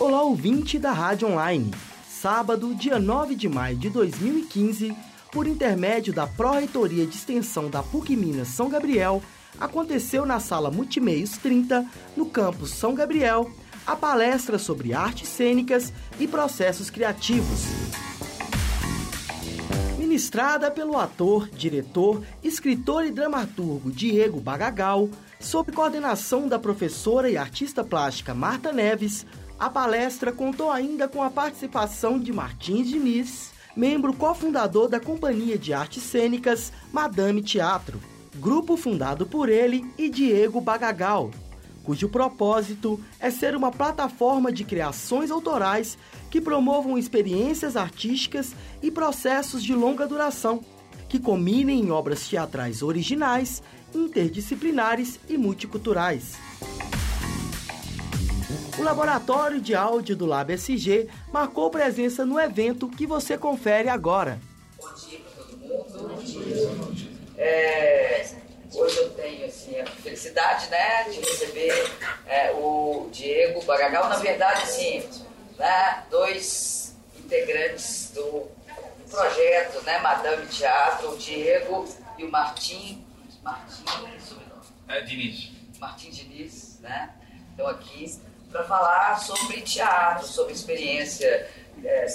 Olá, ouvinte da Rádio Online. Sábado, dia 9 de maio de 2015, por intermédio da Pró-Reitoria de Extensão da PUC Minas São Gabriel, aconteceu na Sala Multimeios 30, no campus São Gabriel, a palestra sobre artes cênicas e processos criativos. Ministrada pelo ator, diretor, escritor e dramaturgo Diego Bagagal, sob coordenação da professora e artista plástica Marta Neves, a palestra contou ainda com a participação de Martins Diniz, membro cofundador da Companhia de Artes Cênicas Madame Teatro, grupo fundado por ele e Diego Bagagal, cujo propósito é ser uma plataforma de criações autorais que promovam experiências artísticas e processos de longa duração, que combinem em obras teatrais originais, interdisciplinares e multiculturais. O laboratório de áudio do Lab SG marcou presença no evento que você confere agora. Bom dia para todo mundo. Bom dia. É, hoje eu tenho assim, a felicidade né, de receber é, o Diego Bagagal. Na verdade, assim, né, dois integrantes do projeto né, Madame Teatro, o Diego e o Martim. Martim, sobrenome? É, Diniz. Martim Diniz, né? Estão aqui para falar sobre teatro, sobre experiência é,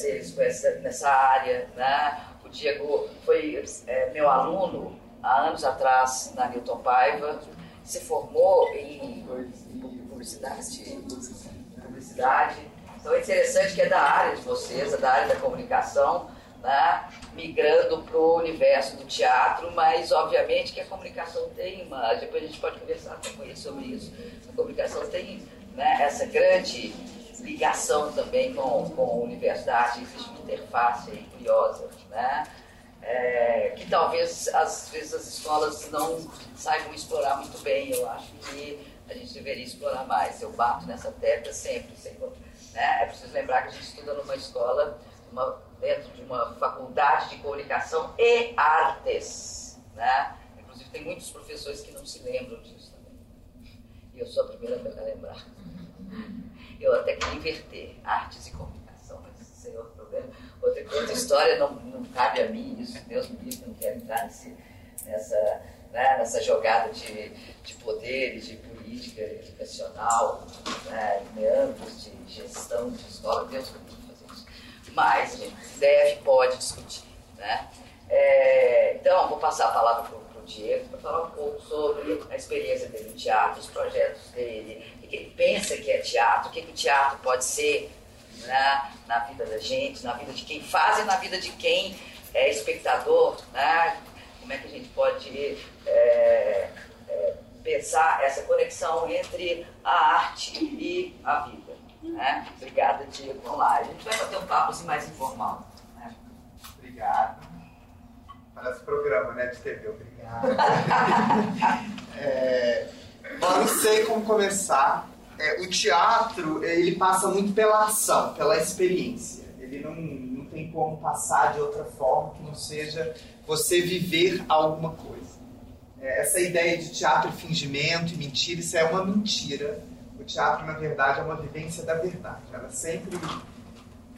nessa área. Né? O Diego foi é, meu aluno há anos atrás na Newton Paiva, se formou em publicidade. publicidade. Então é interessante que é da área de vocês, é da área da comunicação, né? migrando para o universo do teatro, mas obviamente que a comunicação tem uma. Depois a gente pode conversar com ele sobre isso. A comunicação tem né, essa grande ligação também com, com o universo da arte, existe uma interface curiosa, né? É, que talvez às vezes as escolas não saibam explorar muito bem. Eu acho que a gente deveria explorar mais. Eu bato nessa tecla sempre. sempre né? É preciso lembrar que a gente estuda numa escola, uma, dentro de uma faculdade de comunicação e artes. Né? Inclusive, tem muitos professores que não se lembram disso também. E eu sou a primeira a lembrar. Eu até queria inverter artes e comunicação, mas isso é outro problema. Outra, outra história não, não cabe a mim, isso Deus me livre, não quero entrar nesse, nessa, né, nessa jogada de, de poderes, de política educacional, né, meandros de gestão de escola, Deus me livre fazer isso. Mas a gente deve, pode discutir. Né? É, então, vou passar a palavra para o Diego para falar um pouco sobre a experiência dele no teatro, os projetos dele, que ele pensa que é teatro, o que, que o teatro pode ser né, na vida da gente, na vida de quem faz e na vida de quem é espectador, né? Como é que a gente pode é, é, pensar essa conexão entre a arte e a vida. Né? Obrigada, Diego. Vamos lá, a gente vai bater um papo assim, mais informal. Né? Obrigado. Parece programa né, de TV, obrigado. é, eu não sei como começar. É, o teatro, ele passa muito pela ação, pela experiência. Ele não, não tem como passar de outra forma que não seja você viver alguma coisa. É, essa ideia de teatro e fingimento e mentira, isso é uma mentira. O teatro, na verdade, é uma vivência da verdade. Ela sempre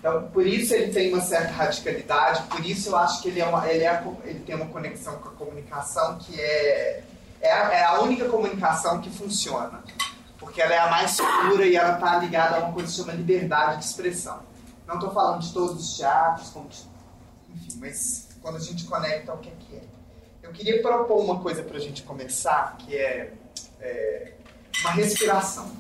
então, por isso ele tem uma certa radicalidade, por isso eu acho que ele, é uma, ele, é, ele tem uma conexão com a comunicação que é é a, é a única comunicação que funciona. Porque ela é a mais pura e ela está ligada a uma coisa que chama liberdade de expressão. Não estou falando de todos os teatros, enfim, mas quando a gente conecta, o que é que é? Eu queria propor uma coisa para a gente começar, que é, é uma respiração.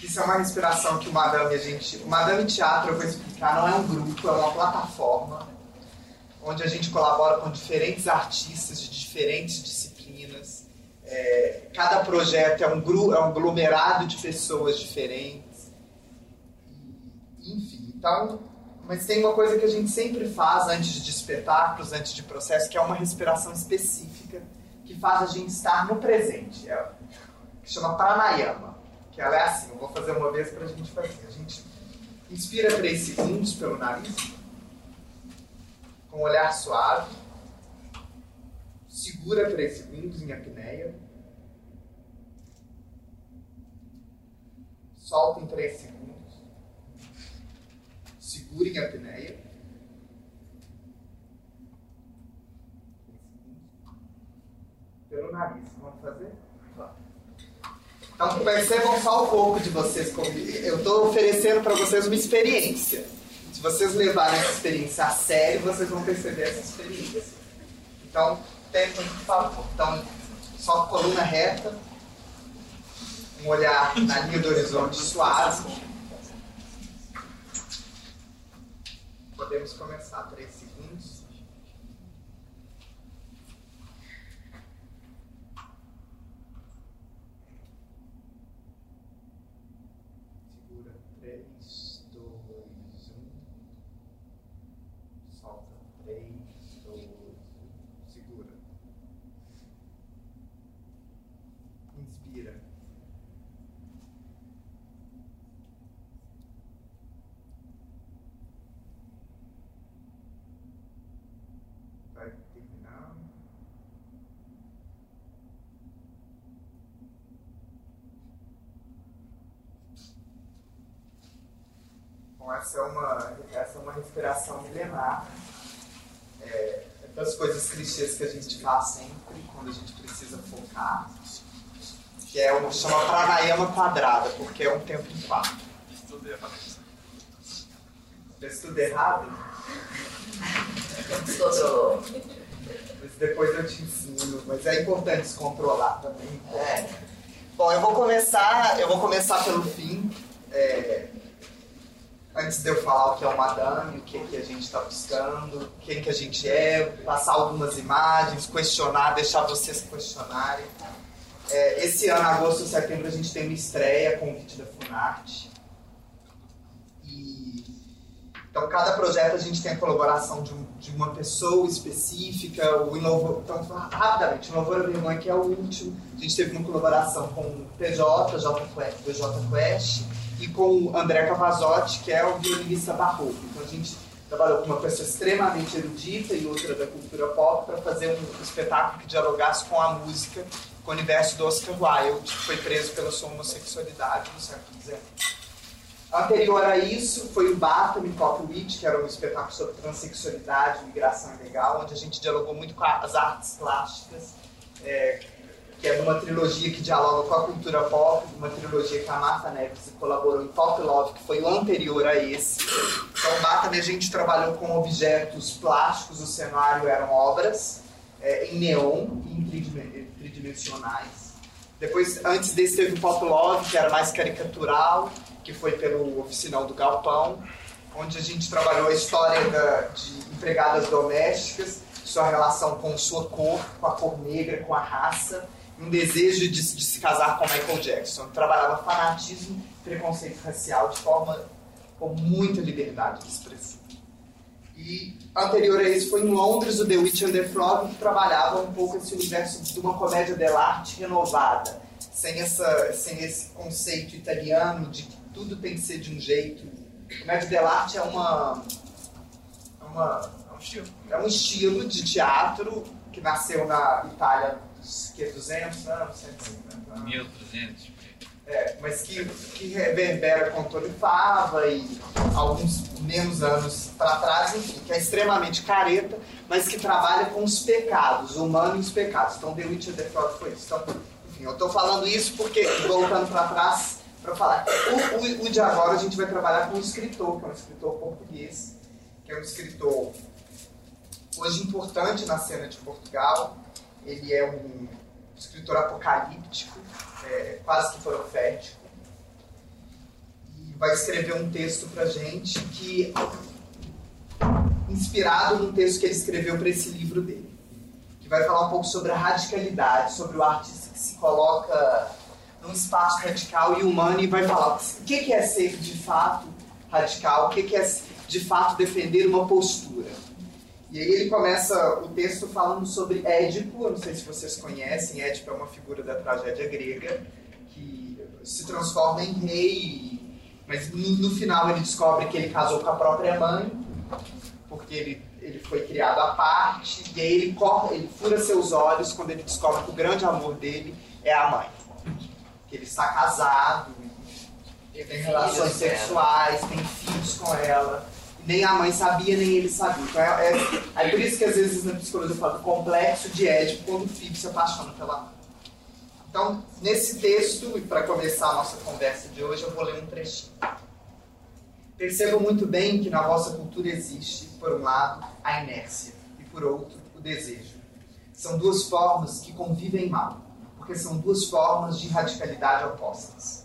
Isso é uma respiração que o Madame a gente. O Madame Teatro, eu vou explicar, não é um grupo, é uma plataforma onde a gente colabora com diferentes artistas de diferentes disciplinas. É, cada projeto é um, grupo, é um aglomerado de pessoas diferentes. Enfim, então. Mas tem uma coisa que a gente sempre faz antes de espetáculos, antes de processo, que é uma respiração específica que faz a gente estar no presente. É, que chama pranayama. Que ela é assim, eu vou fazer uma vez para a gente fazer. A gente inspira três segundos pelo nariz com um olhar suave, segura 3 segundos em apneia, solta em 3 segundos. Segurem a apneia. Pelo nariz. Vamos fazer? Então percebam só um pouco de vocês. Eu estou oferecendo para vocês uma experiência. Se vocês levarem essa experiência a sério, vocês vão perceber essa experiência. Então, tentem, por favor. Então, só coluna reta, um olhar na linha do horizonte suave. Podemos começar, três segundos. Segura, três, dois, um. Solta, três, dois, um. Segura. Inspira. Vai terminar. Bom, essa é uma, essa é uma respiração milenar. É, é das coisas clichês que a gente faz sempre quando a gente precisa focar. Que é o chama pranayama quadrada, porque é um tempo em quatro. Estudo errado. Já estudo errado? Descontrolou. Mas depois eu te ensino. Mas é importante descontrolar também. É. Bom, eu vou começar, eu vou começar pelo fim. É, antes de eu falar o que é o Madame, o que, que a gente está buscando, quem que a gente é, passar algumas imagens, questionar, deixar vocês questionarem. É, esse ano, agosto, setembro, a gente tem uma estreia, convite da Funarte. E, então, cada projeto a gente tem a colaboração de, um- de uma pessoa específica. O Inovo, então, rapidamente, o Inovora Vergonha, que é o último, a gente teve uma colaboração com o PJ, J Quest, Quest, e com o André Cavazotti, que é o violinista barroco. Então, a gente trabalhou com uma pessoa extremamente erudita e outra da cultura pop para fazer um espetáculo que dialogasse com a música, com o universo do Oscar Wilde, que foi preso pela sua homossexualidade no século XIX. Anterior a isso foi o Bata Me Pop Witch, que era um espetáculo sobre transexualidade, migração ilegal, onde a gente dialogou muito com as artes plásticas, é, que é uma trilogia que dialoga com a cultura pop, uma trilogia que a Marta Neves colaborou em Pop Love, que foi o anterior a esse. Então, Me a gente trabalhou com objetos plásticos, o cenário eram obras é, em neon e em tridimen- tridimensionais. Depois, antes desse, teve o Pop Love, que era mais caricatural, que foi pelo Oficinal do Galpão, onde a gente trabalhou a história da- de empregadas domésticas, sua relação com sua cor, com a cor negra, com a raça, um desejo de, de se casar com Michael Jackson. Trabalhava fanatismo preconceito racial de forma com muita liberdade de expressão. E anterior a isso foi em Londres o The Witch and the Frog, que trabalhava um pouco esse universo de uma comédia dell'arte renovada, sem, essa, sem esse conceito italiano de que tudo tem que ser de um jeito. Comédia dell'arte é uma, é uma É é um estilo de teatro que nasceu na Itália que 200 anos, 150 anos. 1300. É, mas que, que reverbera com Antônio Fava e alguns menos anos para trás, enfim, que é extremamente careta, mas que trabalha com os pecados, o humano e os pecados. Então, The Witcher The Fraud foi isso. Então, enfim, eu estou falando isso porque, voltando para trás, para falar, o, o, o de agora a gente vai trabalhar com um escritor, que é um escritor português, que é um escritor hoje importante na cena de Portugal. Ele é um escritor apocalíptico, é, quase que profético. E vai escrever um texto pra gente que inspirado num texto que ele escreveu para esse livro dele, que vai falar um pouco sobre a radicalidade, sobre o artista que se coloca num espaço radical e humano e vai falar o que é ser de fato radical, o que é de fato defender uma postura. E aí ele começa o texto falando sobre Édipo, eu não sei se vocês conhecem, Édipo é uma figura da tragédia grega que se transforma em rei, mas no, final ele descobre que ele casou com a própria mãe, porque ele, ele foi criado à parte, e aí ele, corta, ele fura seus olhos quando ele descobre que o grande amor dele é a mãe. Que ele está casado, ele tem relações né? sexuais, tem filhos com ela. Nem a mãe sabia, nem ele sabia. Então é, é, é por isso que às vezes na psicologia eu falo complexo de Édipo quando o filho se apaixona pela mãe. Então, nesse texto, e para começar a nossa conversa de hoje, eu vou ler um trechinho. Percebam muito bem que na vossa cultura existe, por um lado, a inércia e por outro, o desejo. São duas formas que convivem mal, porque são duas formas de radicalidade opostas.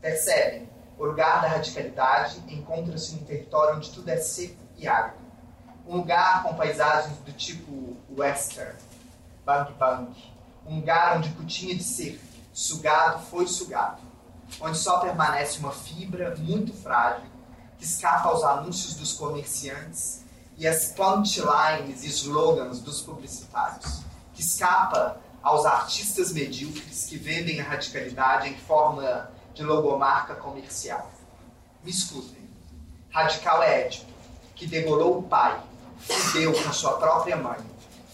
Percebem? O lugar da radicalidade encontra-se num território onde tudo é seco e árido. Um lugar com paisagens do tipo western, bang bang. Um lugar onde o tinha de ser sugado foi sugado. Onde só permanece uma fibra muito frágil que escapa aos anúncios dos comerciantes e as punchlines e slogans dos publicitários. Que escapa aos artistas medíocres que vendem a radicalidade em forma de logomarca comercial. Me escutem. Radical é Édipo, que degolou o pai, fudeu com sua própria mãe,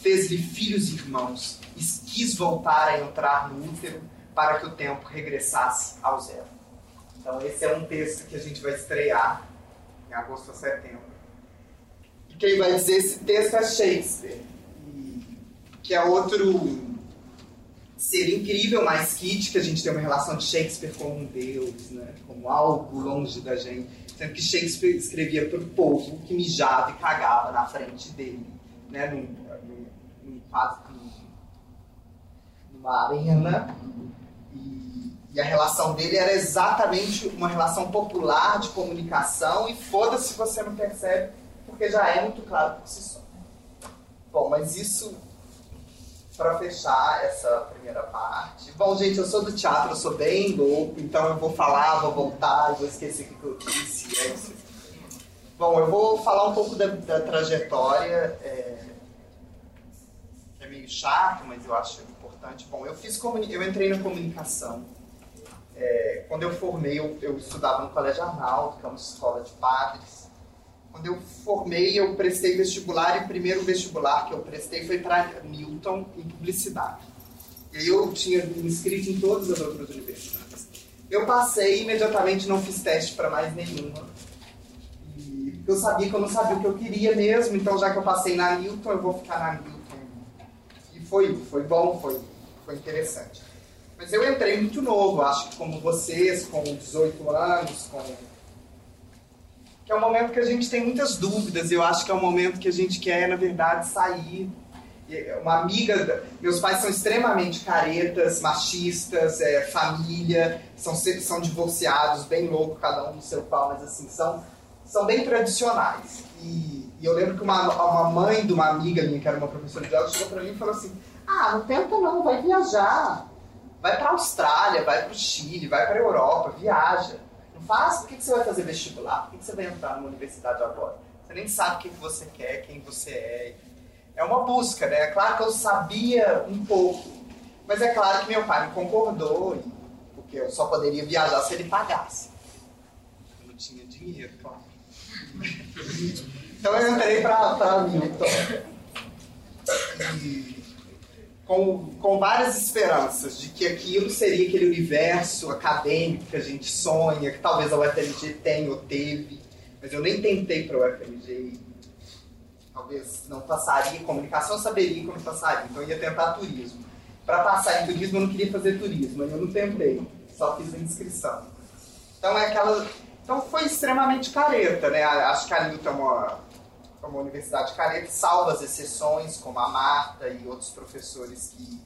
fez-lhe filhos e irmãos e quis voltar a entrar no útero para que o tempo regressasse ao zero. Então esse é um texto que a gente vai estrear em agosto a setembro. E quem vai dizer esse texto é Shakespeare, que é outro ser incrível, mas Kit, que a gente tem uma relação de Shakespeare como um deus, né? como algo longe da gente. Sendo que Shakespeare escrevia para o povo que mijava e cagava na frente dele, né? num, num, num, numa arena. E, e a relação dele era exatamente uma relação popular de comunicação, e foda-se se você não percebe, porque já é muito claro por si só. Bom, mas isso para fechar essa primeira parte. Bom, gente, eu sou do teatro, eu sou bem louco, então eu vou falar, vou voltar, vou esquecer o que eu disse. É isso. Bom, eu vou falar um pouco da, da trajetória, é, que é meio chato, mas eu acho importante. Bom, eu fiz eu entrei na comunicação. É, quando eu formei, eu, eu estudava no Colégio Arnaldo, que é uma escola de padres. Quando eu formei, eu prestei vestibular e o primeiro vestibular que eu prestei foi para Newton em publicidade. E aí eu tinha me inscrito em todas as outras universidades. Eu passei e imediatamente não fiz teste para mais nenhuma. E eu sabia que eu não sabia o que eu queria mesmo, então já que eu passei na Newton, eu vou ficar na Newton. E foi, foi bom, foi, foi interessante. Mas eu entrei muito novo, acho que como vocês, com 18 anos, com é um momento que a gente tem muitas dúvidas. Eu acho que é um momento que a gente quer, na verdade, sair. Uma amiga, meus pais são extremamente caretas, machistas, é, família, são são divorciados, bem louco, cada um no seu pau, mas assim, são, são bem tradicionais. E, e eu lembro que uma, uma mãe de uma amiga minha, que era uma professora de aula, chegou para mim e falou assim: Ah, não tenta não, vai viajar. Vai para a Austrália, vai para o Chile, vai para a Europa, viaja faz, por que, que você vai fazer vestibular? Por que, que você vai entrar numa universidade agora? Você nem sabe o que você quer, quem você é. É uma busca, né? É claro que eu sabia um pouco, mas é claro que meu pai me concordou, porque eu só poderia viajar se ele pagasse. Eu não tinha dinheiro, claro. então eu entrei para Milton. E com, com várias esperanças de que aquilo seria aquele universo acadêmico que a gente sonha, que talvez a UFMG tenha ou teve, mas eu nem tentei para a UFMG talvez não passaria em comunicação, eu saberia como passaria, então eu ia tentar turismo. Para passar em turismo, eu não queria fazer turismo, eu não tentei, só fiz a inscrição. Então é aquela. Então foi extremamente careta, né? Acho que a Nilton é uma para uma universidade careta, salvo as exceções, como a Marta e outros professores que,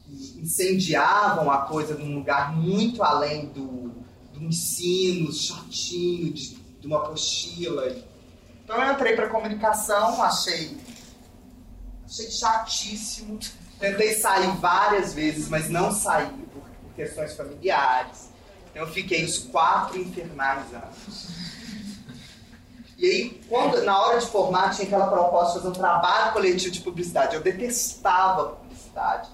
que incendiavam a coisa num lugar muito além do, do ensino chatinho, de, de uma apostila. Então eu entrei para comunicação, achei, achei chatíssimo. Tentei sair várias vezes, mas não saí por, por questões familiares. Então eu fiquei os quatro infernais anos. E aí, quando, na hora de formar, tinha aquela proposta de fazer um trabalho coletivo de publicidade. Eu detestava publicidade.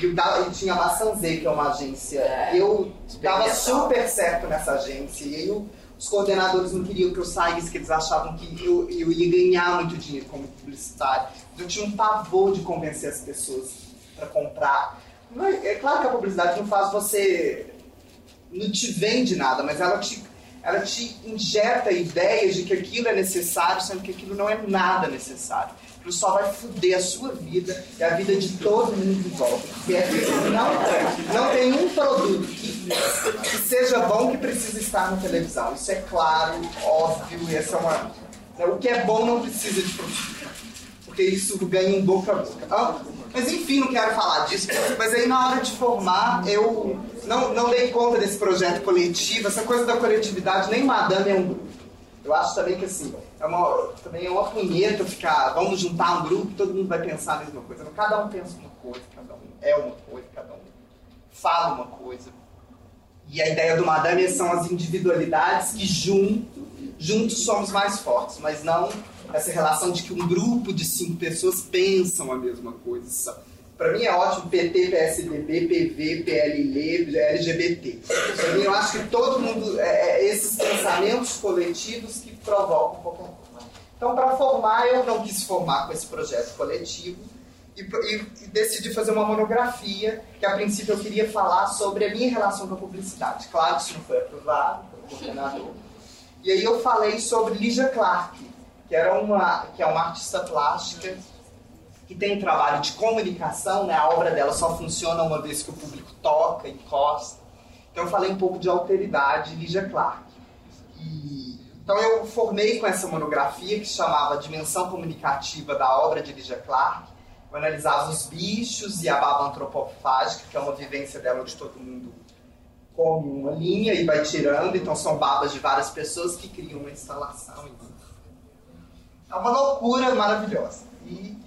E eu, dava, eu tinha a Maçanzê, que é uma agência. É, eu dava super certo nessa agência. E aí, os coordenadores não queriam que eu saísse, que eles achavam que eu, eu ia ganhar muito dinheiro como publicitário. Eu tinha um pavor de convencer as pessoas para comprar. É, é claro que a publicidade não faz você. não te vende nada, mas ela te ela te injeta ideias de que aquilo é necessário, sendo que aquilo não é nada necessário. Aquilo só vai foder a sua vida e a vida de todo mundo em volta. É, não, não tem um produto que, que seja bom que precisa estar na televisão. Isso é claro, óbvio, essa é uma. Né, o que é bom não precisa de produto. Porque isso ganha um boca a boca. Ah, mas enfim, não quero falar disso. Mas aí na hora de formar, eu não, não dei conta desse projeto coletivo, essa coisa da coletividade, nem Madame é um grupo. Eu acho também que assim, é uma, também é uma punheta ficar, vamos juntar um grupo, todo mundo vai pensar a mesma coisa. Cada um pensa uma coisa, cada um é uma coisa, cada um fala uma coisa. E a ideia do Madame são as individualidades que junto, juntos somos mais fortes, mas não essa relação de que um grupo de cinco pessoas pensam a mesma coisa. Para mim é ótimo PT, PSDB, PV, PLL, LGBT. Para mim eu acho que todo mundo, é, é, esses pensamentos coletivos que provocam qualquer coisa. Então, para formar, eu não quis formar com esse projeto coletivo e, e, e, decidi fazer uma monografia que, a princípio, eu queria falar sobre a minha relação com a publicidade. Claro isso não foi aprovado pelo coordenador. E aí eu falei sobre Lígia Clark, que, era uma, que é uma artista plástica que tem trabalho de comunicação, né? a obra dela só funciona uma vez que o público toca, encosta. Então eu falei um pouco de alteridade Lígia Clark. E, então eu formei com essa monografia que chamava Dimensão Comunicativa da obra de Lígia Clark. Eu analisava os bichos e a baba antropofágica, que é uma vivência dela onde todo mundo come uma linha e vai tirando, então são babas de várias pessoas que criam uma instalação. É uma loucura maravilhosa. E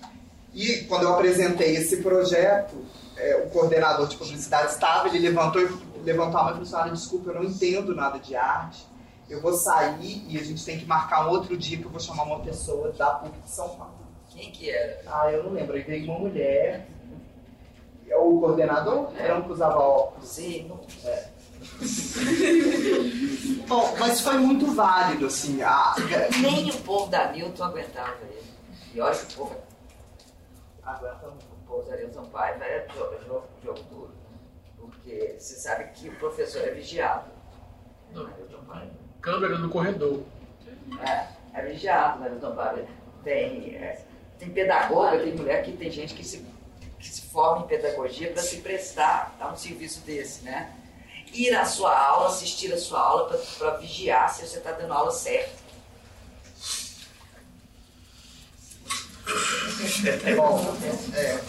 e quando eu apresentei esse projeto, é, o coordenador de publicidade estava, ele levantou, levantou a mão e falou assim, desculpa, eu não entendo nada de arte, eu vou sair e a gente tem que marcar um outro dia que eu vou chamar uma pessoa da PUC de São Paulo. Quem que era? Ah, eu não lembro. Aí veio uma mulher, o coordenador, é. era um que usava óculos. Sim, não... É. Bom, mas foi muito válido, assim. A... Nem o povo da Milton aguentava ele. E olha que o povo Agora o pousaria do Sampaio é jogo, jogo, jogo duro. Porque você sabe que o professor é vigiado. Não. Câmera no corredor. É, é vigiado, né, Sampaio? Tem, é, tem pedagoga, tem mulher que tem gente que se, que se forma em pedagogia para se prestar a um serviço desse, né? Ir à sua aula, assistir a sua aula para vigiar se você está dando aula certa. Bom, é.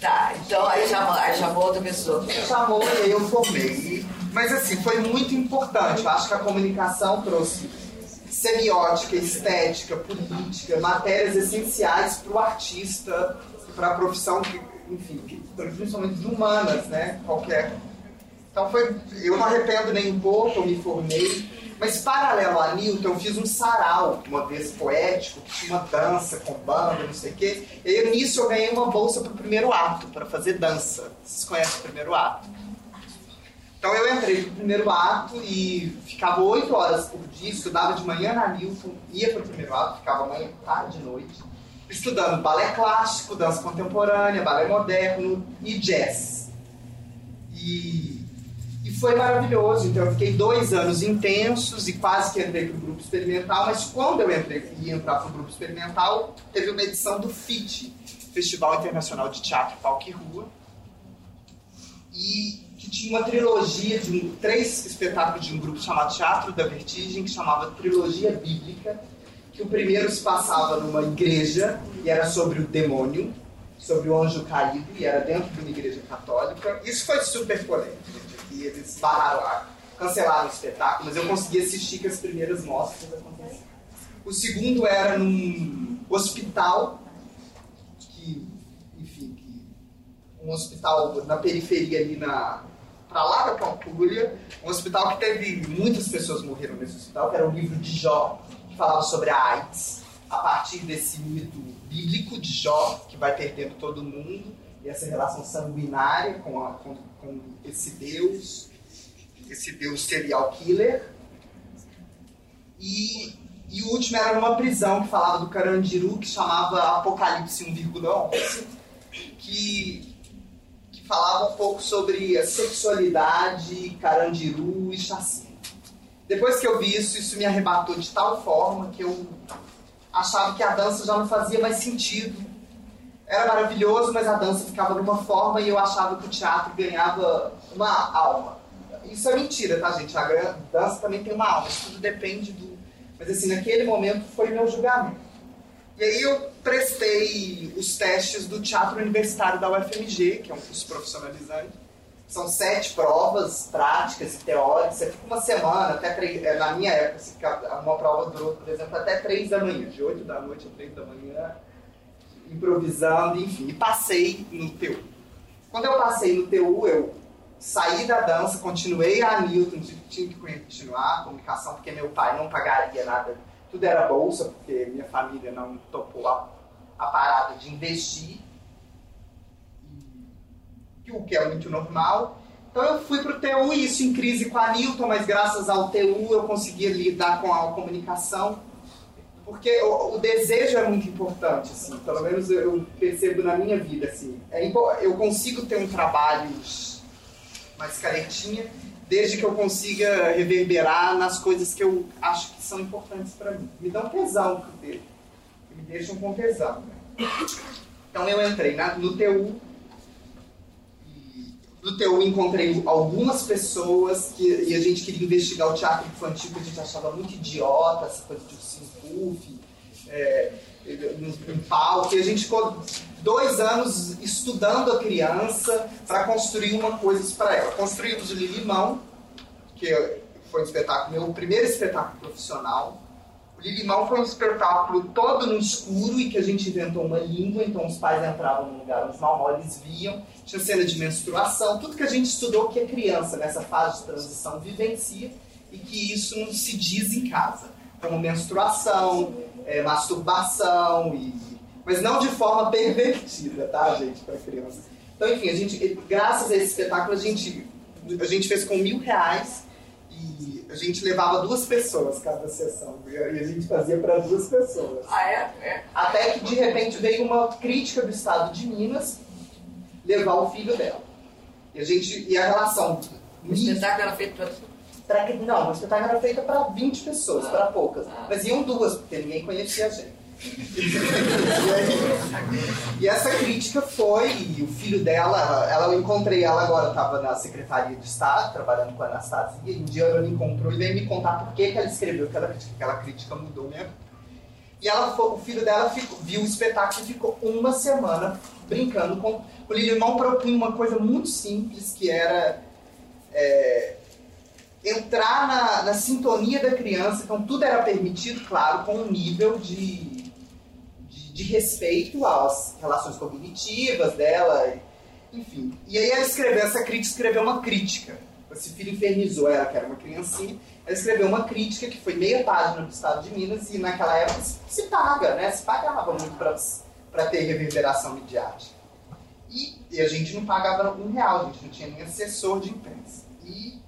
Tá, então aí chamou, aí chamou outra pessoa. Chamou e aí eu formei. Mas assim, foi muito importante. Eu acho que a comunicação trouxe semiótica, estética, política, matérias essenciais para o artista, para a profissão, que, enfim, principalmente de humanas, né? Qualquer. Então foi. Eu não arrependo nem um pouco, eu me formei mas paralelo a Newton, eu fiz um sarau, uma vez poético, que tinha uma dança com banda, não sei o quê. E nisso eu ganhei uma bolsa para o primeiro ato, para fazer dança. Vocês conhecem o primeiro ato? Então eu entrei pro primeiro ato e ficava oito horas por dia, estudava de manhã na Newton, ia para o primeiro ato, ficava manhã, tarde, noite, estudando balé clássico, dança contemporânea, balé moderno e jazz. E foi maravilhoso. Então eu fiquei dois anos intensos e quase que entrei para o grupo experimental, mas quando eu entrei ia entrar para o grupo experimental, teve uma edição do FIT, Festival Internacional de Teatro Palco e Rua, e que tinha uma trilogia de um, três espetáculos de um grupo chamado Teatro da Vertigem, que chamava Trilogia Bíblica, que o primeiro se passava numa igreja e era sobre o demônio, sobre o anjo caído, e era dentro de uma igreja católica. Isso foi super polêmico e eles pararam, cancelaram o espetáculo, mas eu consegui assistir que as primeiras mostras aconteceram. O segundo era num hospital, que, enfim, que, um hospital na periferia ali na para lá da Pampulha, um hospital que teve muitas pessoas morreram nesse hospital, que era o livro de Jó, que falava sobre a AIDS, a partir desse mito bíblico de Jó, que vai perdendo todo mundo, e essa relação sanguinária com, a, com com esse Deus, esse Deus serial killer. E, e o último era numa prisão que falava do Carandiru, que chamava Apocalipse 1,11, que, que falava um pouco sobre a sexualidade, Carandiru e chacina. depois que eu vi isso, isso me arrebatou de tal forma que eu achava que a dança já não fazia mais sentido. Era maravilhoso, mas a dança ficava de uma forma e eu achava que o teatro ganhava uma alma. Isso é mentira, tá, gente? A dança também tem uma alma, isso tudo depende do. Mas assim, naquele momento foi meu julgamento. E aí eu prestei os testes do Teatro Universitário da UFMG, que é um curso profissionalizante. São sete provas práticas e teóricas. Você fica uma semana, até três, é, na minha época, uma prova durou, por exemplo, até três da manhã, de oito da noite a três da manhã, improvisando, enfim. E passei no TU. Quando eu passei no TU, eu saí da dança, continuei a Newton, tinha que continuar a comunicação, porque meu pai não pagaria nada tudo era bolsa, porque minha família não topou a, a parada de investir, o que é muito normal. Então eu fui para o TU, isso em crise com a Newton, mas graças ao TU eu conseguia lidar com a comunicação, porque o, o desejo é muito importante, assim, pelo menos eu percebo na minha vida, assim, é, eu consigo ter um trabalho mais caretinha, desde que eu consiga reverberar nas coisas que eu acho que são importantes para mim. Me dá um tesão pro ter, me deixam com tesão. Né? Então eu entrei na, no TU, no TU encontrei algumas pessoas que, e a gente queria investigar o teatro infantil que a gente achava muito idiota, essa coisa de Puff, é, no palco, e a gente ficou dois anos estudando a criança para construir uma coisa para ela. Construímos o Lilimão, que foi um espetáculo, meu primeiro espetáculo profissional. Lilimão foi um espetáculo todo no escuro e que a gente inventou uma língua, então os pais entravam no lugar os malmolhes viam, tinha cena de menstruação, tudo que a gente estudou que a criança nessa fase de transição vivencia e que isso não se diz em casa, como menstruação, é, masturbação e mas não de forma pervertida, tá, gente, para criança. Então, enfim, a gente, graças a esse espetáculo, a gente, a gente fez com mil reais e a gente levava duas pessoas cada sessão. E a gente fazia para duas pessoas. Ah, é? é? Até que, de repente, veio uma crítica do Estado de Minas levar o filho dela. E a gente, e a relação... O espetáculo era feito para Pra, não, o espetáculo era feito para 20 pessoas, ah, para poucas. Ah. Mas iam duas, porque ninguém conhecia a gente e, essa crítica foi, o filho dela, ela, eu encontrei ela agora, estava na Secretaria de Estado, trabalhando com a Anastasia, e um dia ela me encontrou e veio me contar por que, ela escreveu aquela crítica, aquela crítica mudou vida. E ela, o filho dela ficou, viu o espetáculo e ficou uma semana brincando com. O Lilimão propunha uma coisa muito simples, que era é, entrar na, na sintonia da criança, então tudo era permitido, claro, com um nível de de respeito às relações cognitivas dela, enfim. E aí ela escreveu, essa crítica escreveu uma crítica. Esse filho infernizou ela, que era uma criancinha, ela escreveu uma crítica que foi meia página do Estado de Minas e naquela época se paga, né? Se pagava muito para ter reverberação midiática. E, e, a gente não pagava um real, a gente não tinha nem assessor de imprensa. E,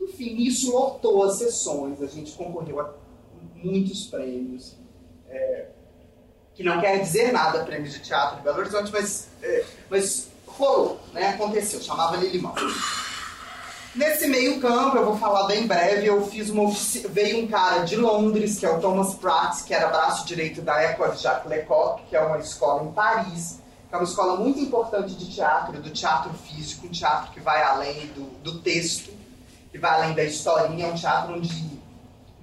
enfim, isso lotou as sessões, a gente concorreu a muitos prêmios. É, que não quer dizer nada prêmio de teatro de Belo Horizonte, mas, é, mas rolou, né? aconteceu, chamava Lilimão. Nesse meio campo, eu vou falar bem breve, eu fiz uma veio um cara de Londres, que é o Thomas Pratt, que era braço direito da École Jacques Lecoq, que é uma escola em Paris, que é uma escola muito importante de teatro, do teatro físico, um teatro que vai além do, do texto, que vai além da historinha, é um teatro onde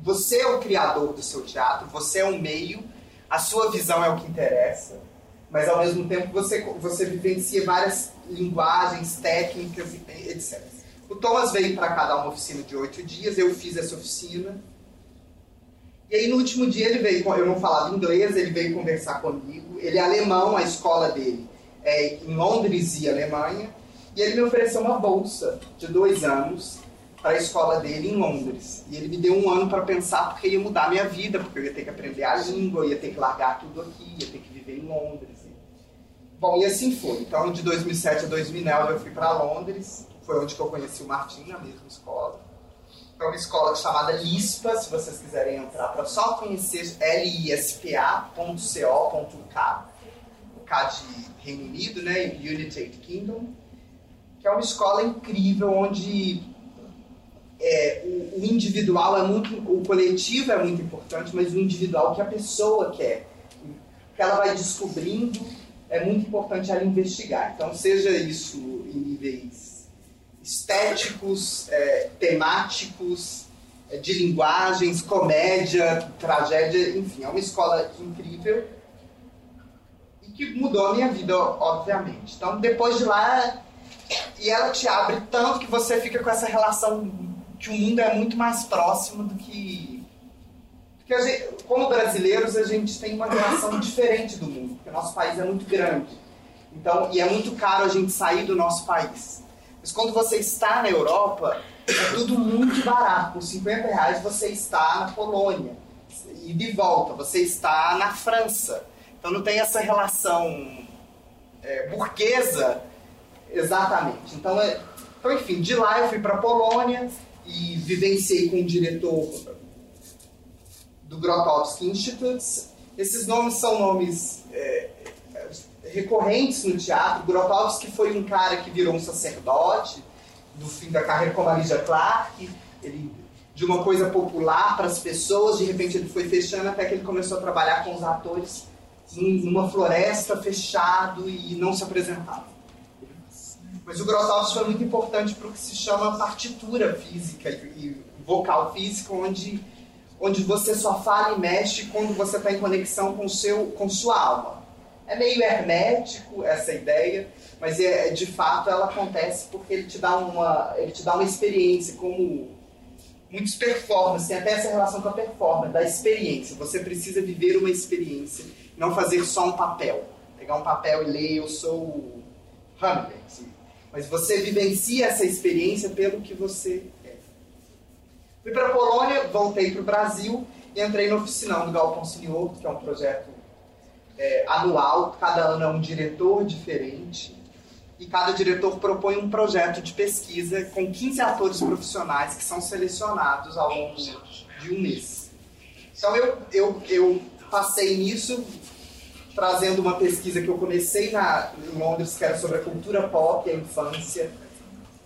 você é o criador do seu teatro, você é um meio, a sua visão é o que interessa, mas ao mesmo tempo você, você vivencia várias linguagens, técnicas, etc. O Thomas veio para cá dar uma oficina de oito dias, eu fiz essa oficina. E aí no último dia ele veio, eu não falava inglês, ele veio conversar comigo. Ele é alemão, a escola dele é em Londres e Alemanha. E ele me ofereceu uma bolsa de dois anos para a escola dele em Londres. E ele me deu um ano para pensar porque ia mudar a minha vida, porque eu ia ter que aprender a língua, ia ter que largar tudo aqui, ia ter que viver em Londres. Bom, e assim foi. Então, de 2007 a 2009 eu fui para Londres, foi onde que eu conheci o Martim, na mesma escola. É uma escola chamada LISPA, se vocês quiserem entrar, para só conhecer lispa.co.uk, o K de Reino Unido, né, United Kingdom, que é uma escola incrível onde é, o, o, individual é muito, o coletivo é muito importante, mas o individual que a pessoa quer, que ela vai descobrindo, é muito importante ela investigar. Então, seja isso em níveis estéticos, é, temáticos, é, de linguagens, comédia, tragédia, enfim, é uma escola incrível e que mudou a minha vida, obviamente. Então, depois de lá, e ela te abre tanto que você fica com essa relação que o mundo é muito mais próximo do que. Porque gente, como brasileiros, a gente tem uma relação diferente do mundo, porque o nosso país é muito grande. Então, e é muito caro a gente sair do nosso país. Mas quando você está na Europa, é tudo muito barato. Por 50 reais você está na Polônia. E de volta, você está na França. Então não tem essa relação é, burguesa exatamente. Então, é, então, enfim, de lá eu fui para a Polônia, e vivenciei com o diretor do Grotowski Institute. Esses nomes são nomes é, recorrentes no teatro. Grotowski foi um cara que virou um sacerdote no fim da carreira como a Lígia Clark. Ele, de uma coisa popular para as pessoas, de repente ele foi fechando até que ele começou a trabalhar com os atores numa floresta fechado e não se apresentava. Mas o Grotowski foi muito importante para o que se chama partitura física e vocal físico, onde, onde você só fala e mexe quando você está em conexão com, seu, com sua alma. É meio hermético essa ideia, mas é, de fato ela acontece porque ele te dá uma, ele te dá uma experiência, como muitos performances, tem até essa relação com a performance, da experiência. Você precisa viver uma experiência, não fazer só um papel. Pegar um papel e ler, eu sou Hamlet. Mas você vivencia essa experiência pelo que você é. Fui para a Polônia, voltei para o Brasil e entrei no Oficinão do Galpão Senhor, que é um projeto é, anual. Cada ano é um diretor diferente. E cada diretor propõe um projeto de pesquisa com 15 atores profissionais que são selecionados ao longo de um mês. Então eu, eu, eu passei nisso, trazendo uma pesquisa que eu comecei na, em Londres, que era sobre a cultura pop e a infância.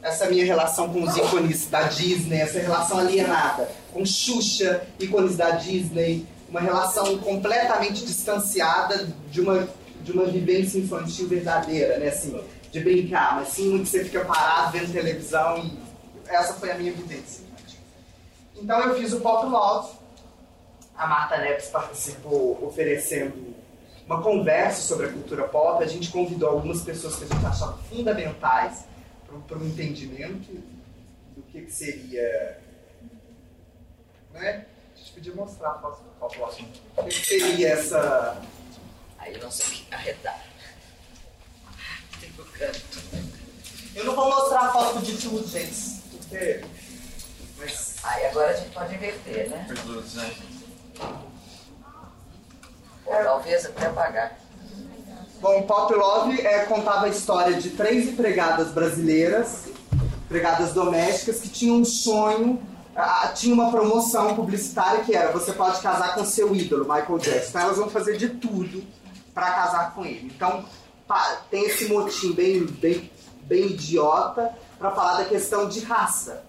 Essa minha relação com os ícones da Disney, essa relação alienada com Xuxa, ícones da Disney, uma relação completamente distanciada de uma, de uma vivência infantil verdadeira, né? Assim, de brincar, mas sim muito que você fica parado vendo televisão e essa foi a minha vivência. Então eu fiz o Pop Love, a Marta Neves participou oferecendo uma conversa sobre a cultura pop. A gente convidou algumas pessoas que a gente achava fundamentais para o entendimento do que, que seria. Né? A gente podia mostrar a foto do pop O que, que seria essa. Aí eu não sei o que arredar. Tem o canto. Eu não vou mostrar a foto de tudo, gente. Porque. Mas... Aí agora a gente pode inverter, né? Talvez até pagar. Bom, Pop Love é, contava a história de três empregadas brasileiras, empregadas domésticas, que tinham um sonho, ah, tinha uma promoção publicitária que era você pode casar com seu ídolo, Michael Jackson. Então elas vão fazer de tudo para casar com ele. Então tem esse motim bem, bem, bem idiota para falar da questão de raça.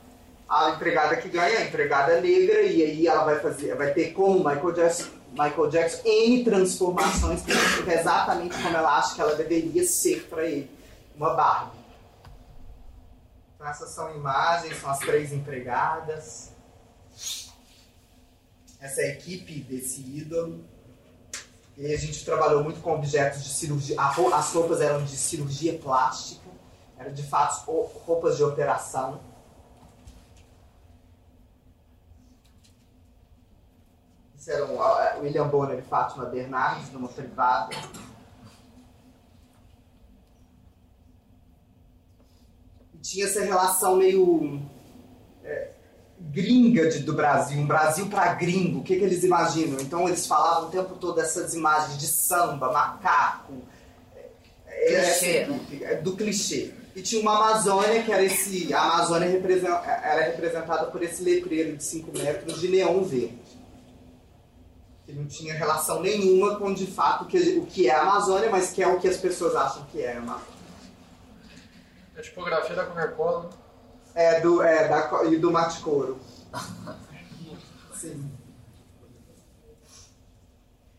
A empregada que ganha é a empregada negra e aí ela vai fazer, vai ter como Michael Jackson Michael Jackson N transformações, é exatamente como ela acha que ela deveria ser para ele, uma Barbie. Então essas são imagens, são as três empregadas. Essa é a equipe desse ídolo. E a gente trabalhou muito com objetos de cirurgia. As roupas eram de cirurgia plástica, eram de fato roupas de operação. Eram William Bonner e Fátima Bernardes, numa privada. E tinha essa relação meio é, gringa de, do Brasil, um Brasil para gringo, o que, que eles imaginam? Então eles falavam o tempo todo dessas imagens de samba, macaco, é, clichê, né? é, do clichê. E tinha uma Amazônia, que era esse. A Amazônia era representada por esse letreiro de 5 metros de neon verde que não tinha relação nenhuma com de fato o que é a Amazônia, mas que é o que as pessoas acham que é a Amazônia. A tipografia da Coca-Cola. É, do, é da, e do Mate Couro. Sim.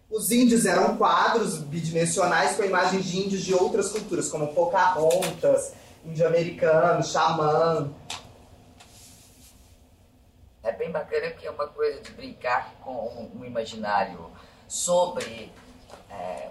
Os índios eram quadros bidimensionais com imagens de índios de outras culturas, como Pocahontas, índio americano, xamã. É bem bacana que é uma coisa de brincar com um imaginário sobre, é,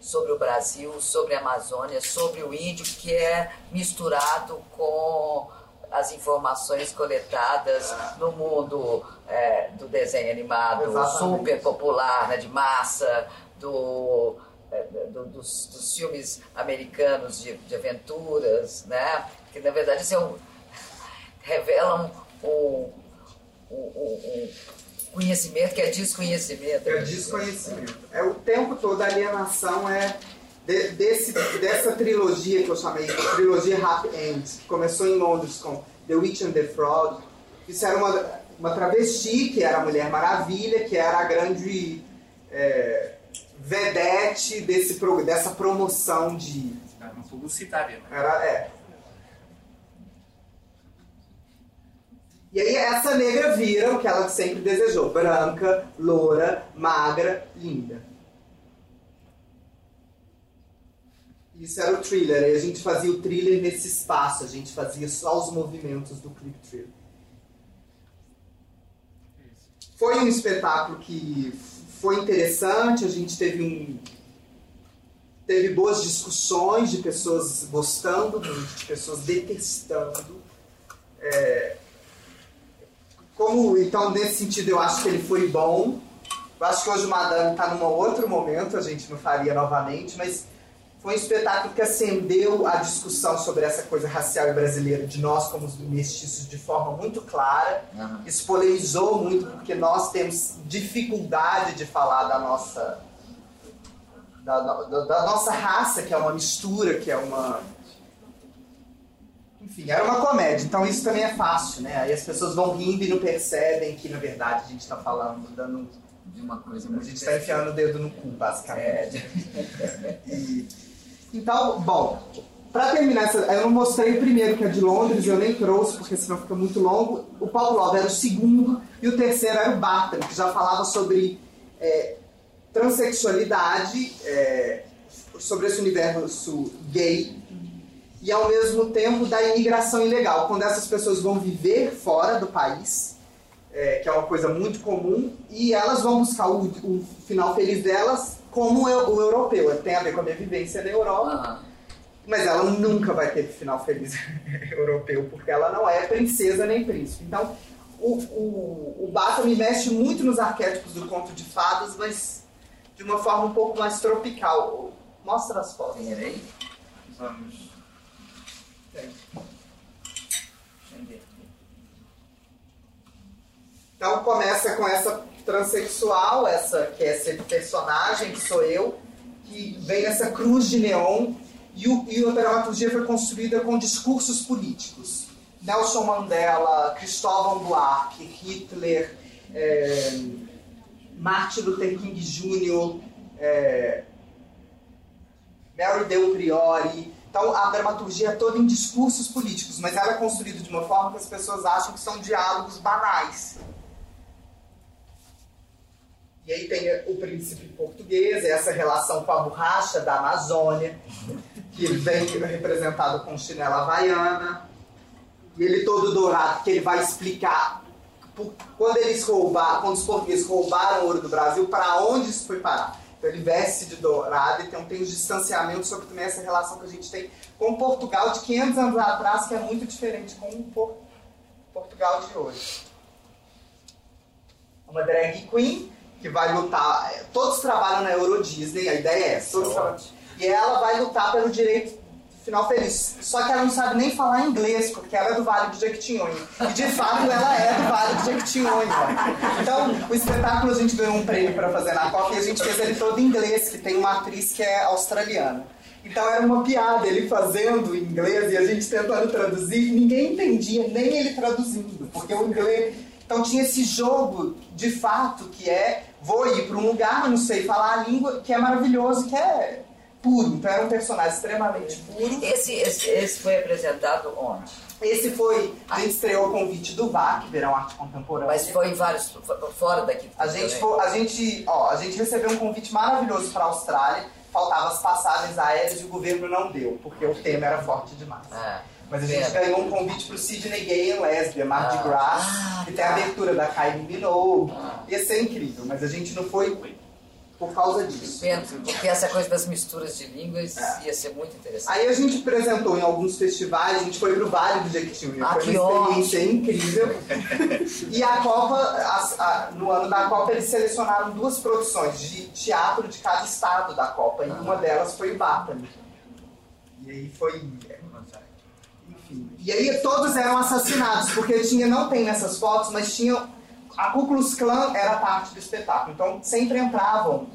sobre o Brasil, sobre a Amazônia, sobre o índio, que é misturado com as informações coletadas no mundo é, do desenho animado Exatamente. super popular, né, de massa, do, é, do dos, dos, filmes americanos de, de, aventuras, né, que na verdade são, revelam um, um, um, conhecimento que é desconhecimento. É desconhecimento. É o tempo todo a alienação é de, desse, dessa trilogia que eu chamei de trilogia Happy End, que começou em Londres com The Witch and the Fraud. Isso era uma, uma travesti, que era a Mulher Maravilha, que era a grande é, vedete desse, dessa promoção de. Era uma publicitária, né? Era, é. E aí essa negra vira o que ela sempre desejou: branca, loura, magra, linda. Isso era o thriller. Aí a gente fazia o thriller nesse espaço, a gente fazia só os movimentos do clip thriller. Foi um espetáculo que foi interessante, a gente teve um teve boas discussões de pessoas gostando de pessoas detestando. É, como então nesse sentido eu acho que ele foi bom. Eu acho que hoje o Madame está num outro momento, a gente não faria novamente, mas foi um espetáculo que acendeu a discussão sobre essa coisa racial e brasileira de nós como mestiços de forma muito clara. Uhum. Isso polemizou muito porque nós temos dificuldade de falar da nossa da, da, da, nossa raça, que é uma mistura, que é uma enfim, era uma comédia, então isso também é fácil, né? Aí as pessoas vão rindo e não percebem que na verdade a gente está falando, dando de uma coisa. A gente está enfiando o dedo no cu, basicamente. É. e, então, bom, para terminar, essa, eu não mostrei o primeiro, que é de Londres, eu nem trouxe, porque senão fica muito longo. O Paulo Love era o segundo, e o terceiro era o Barton, que já falava sobre é, transexualidade, é, sobre esse universo gay, e ao mesmo tempo da imigração ilegal, quando essas pessoas vão viver fora do país, é, que é uma coisa muito comum, e elas vão buscar o, o final feliz delas como o europeu. Tem a ver com a minha vivência na Europa. Mas ela nunca vai ter final feliz europeu, porque ela não é princesa nem príncipe. Então, o, o, o Bata me mexe muito nos arquétipos do conto de fadas, mas de uma forma um pouco mais tropical. Mostra as fotos. Vamos. Então começa com essa transexual, essa que é esse personagem que sou eu, que vem nessa cruz de neon e, o, e a dramaturgia foi construída com discursos políticos. Nelson Mandela, Cristóvão Buarque, Hitler, é, Martin Luther King Jr., é, Mary Del Priori. Então a dramaturgia é toda em discursos políticos, mas ela é construída de uma forma que as pessoas acham que são diálogos banais. E aí tem o príncipe português, essa relação com a borracha da Amazônia, que vem representado com chinela havaiana. E ele todo dourado, que ele vai explicar quando eles roubaram, quando os portugueses roubaram o ouro do Brasil, para onde isso foi parar. Então ele veste de dourado, então tem um distanciamento sobre também essa relação que a gente tem com Portugal de 500 anos atrás, que é muito diferente com o Portugal de hoje. Uma drag queen que vai lutar. Todos trabalham na Euro Disney, a ideia é essa. Todos trabalham, e ela vai lutar pelo direito final feliz. Só que ela não sabe nem falar inglês, porque ela é do Vale do Jequitinhonha. E de fato ela é do Vale do Jequitinhonha. Então, o espetáculo a gente ganhou um prêmio para fazer na Copa e a gente fez ele todo em inglês, que tem uma atriz que é australiana. Então era uma piada ele fazendo em inglês e a gente tentando traduzir, ninguém entendia, nem ele traduzindo, porque o inglês. Então tinha esse jogo de fato que é vou ir para um lugar, não sei falar a língua, que é maravilhoso, que é puro. Então era um personagem extremamente puro. Esse, esse, esse foi apresentado onde? Esse foi, a gente estreou o convite do VAC, Verão Arte Contemporânea. Mas foi em vários, fora daqui. A gente, foi, a gente, ó, a gente recebeu um convite maravilhoso para a Austrália, faltavam as passagens aéreas e o governo não deu, porque o tema era forte demais. Ah, Mas a gente ganhou um convite para o Sydney Gay and Lesbian, Mardi Ah. Gras, Ah, que tem a tá. abertura da Kylie Minogue. Ah. Ia ser incrível, mas a gente não foi por causa disso. Penso, porque essa coisa das misturas de línguas É. ia ser muito interessante. Aí a gente apresentou em alguns festivais, a gente foi pro Vale do Jequitinhonha, Ah, foi que uma experiência incrível. E a Copa, as- a- no ano da Copa, eles selecionaram duas produções de teatro de cada estado da Copa, e uma delas foi o Bátano. E aí foi. Enfim. E aí todos eram assassinados, porque tinha, não tem nessas fotos, mas tinha. A Ku Klux Klan era parte do espetáculo, então sempre entravam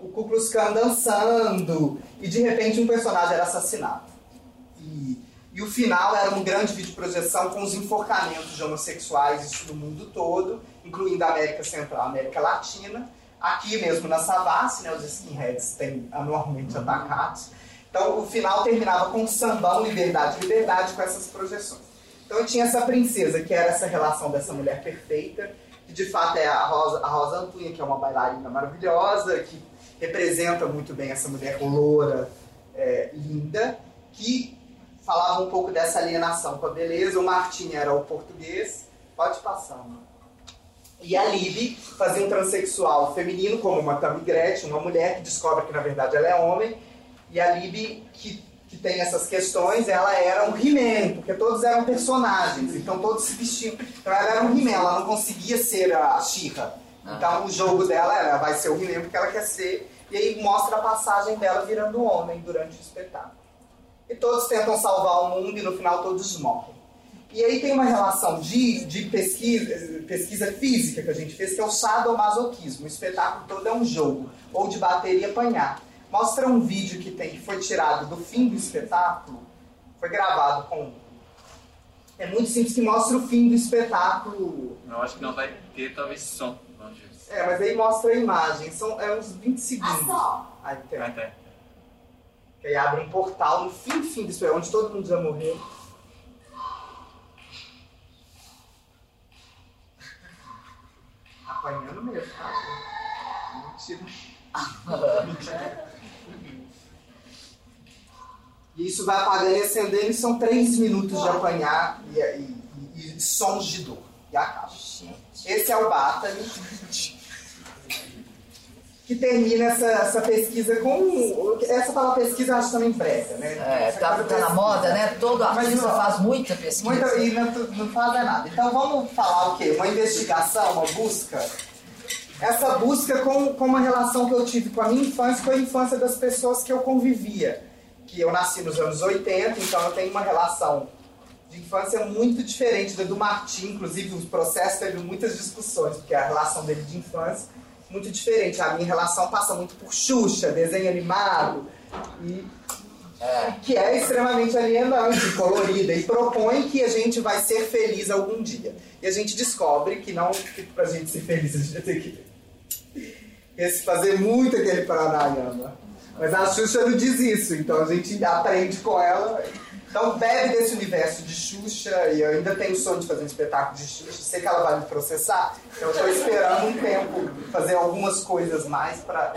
o Ku Klux Klan dançando, e de repente um personagem era assassinado. E, e o final era um grande vídeo projeção com os enforcamentos de homossexuais isso do mundo todo, incluindo a América Central, a América Latina. Aqui mesmo na Savassi, né, os skinheads têm anualmente atacados. Então o final terminava com um sambão, liberdade, liberdade, com essas projeções. Então eu tinha essa princesa, que era essa relação dessa mulher perfeita, que de fato é a Rosa, a Rosa Antunes, que é uma bailarina maravilhosa, que representa muito bem essa mulher loura, é, linda, que falava um pouco dessa alienação com a beleza. O Martim era o português. Pode passar, mano. E a Libby fazia um transexual feminino, como uma Tammy Gretchen, uma mulher que descobre que na verdade ela é homem. E a Libby, que, que tem essas questões, ela era um He-Man, porque todos eram personagens, então todos se vestiam. Então ela era um He-Man, ela não conseguia ser a She-Ra. Então o jogo dela era, vai ser o He-Man porque ela quer ser. E aí mostra a passagem dela virando homem durante o espetáculo. E todos tentam salvar o mundo e no final todos morrem. E aí tem uma relação de, de pesquisa, pesquisa física que a gente fez, que é o sadomasoquismo. O espetáculo todo é um jogo, ou de bater e apanhar. Mostra um vídeo que tem que foi tirado do fim do espetáculo, foi gravado com. É muito simples que mostra o fim do espetáculo. Eu acho que não vai ter talvez som. Ver. É, mas aí mostra a imagem, são é uns 20 segundos. Aí tem. Vai ter. Que aí abre um portal no fim, fim do espetáculo, onde todo mundo já morreu. Apanhando mesmo, tá? Mentira. E isso vai apagando e acendendo e são três minutos de apanhar e, e- e- e sons de dor. E acaba. Esse é o Batani. Que termina essa, essa pesquisa com. Essa tá uma pesquisa, eu acho também brega, né? É, tá, tá na pesquisa. moda, né? Todo Mas artista não- faz muita pesquisa. Muita, e não, não faz nada. Então vamos falar o quê? Uma investigação, uma busca? Essa busca com, com uma relação que eu tive com a minha infância, com a infância das pessoas que eu convivia. Que eu nasci nos anos 80, então eu tenho uma relação de infância muito diferente da do Martim. Inclusive, o processo teve muitas discussões, porque a relação dele de infância muito diferente. A minha relação passa muito por Xuxa, desenho animado, e que é extremamente alienante, colorida e propõe que a gente vai ser feliz algum dia. E a gente descobre que não, que pra gente ser feliz a gente ter que fazer muito aquele pranayama. Mas a Xuxa não diz isso, então a gente aprende com ela. Então bebe desse universo de Xuxa, e eu ainda tenho sonho de fazer um espetáculo de Xuxa, sei que ela vai me processar, então eu estou esperando um tempo fazer algumas coisas mais pra.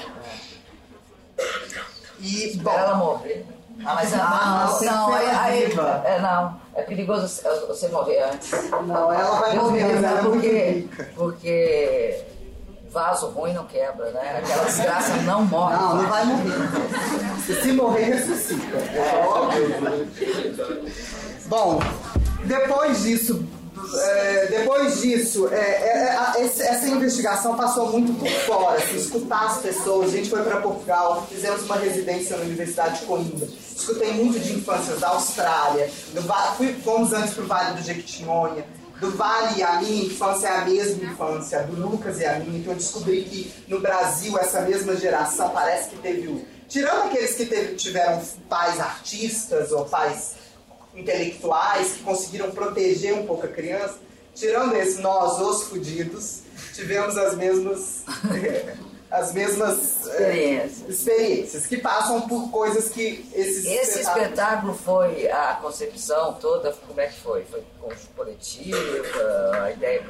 E, bom, ela morrer. Ah, mas Ah, não, tem não, aí, aí- viva. é, não, é perigoso você morrer antes. não, ela vai morrer, ela é muito porque, rica. porque vaso ruim não quebra, né? Aquela desgraça não morre. Não, não vai morrer. Se, se morrer, ressuscita. É. Bom, depois disso, é, depois disso, é, é, esse- essa investigação passou muito por fora, assim, escutar as pessoas. A gente foi para Portugal, fizemos uma residência na Universidade de Coimbra. Escutei muito de infâncias da Austrália. Do, fui, fomos antes para o Vale do Jequitinhonha. Do Vale e a minha infância é a mesma infância, do Lucas e a minha. Então eu descobri que no Brasil essa mesma geração parece que teve o. Tirando aqueles que teve- tiveram pais artistas ou pais intelectuais que conseguiram proteger um pouco a criança, tirando esse nós, os fudidos, tivemos as mesmas as mesmas é, Experiências. experiências, que passam por coisas que esses Esse espetáculos- espetáculo foi a concepção toda, como é que foi? Foi coletiva, a ideia,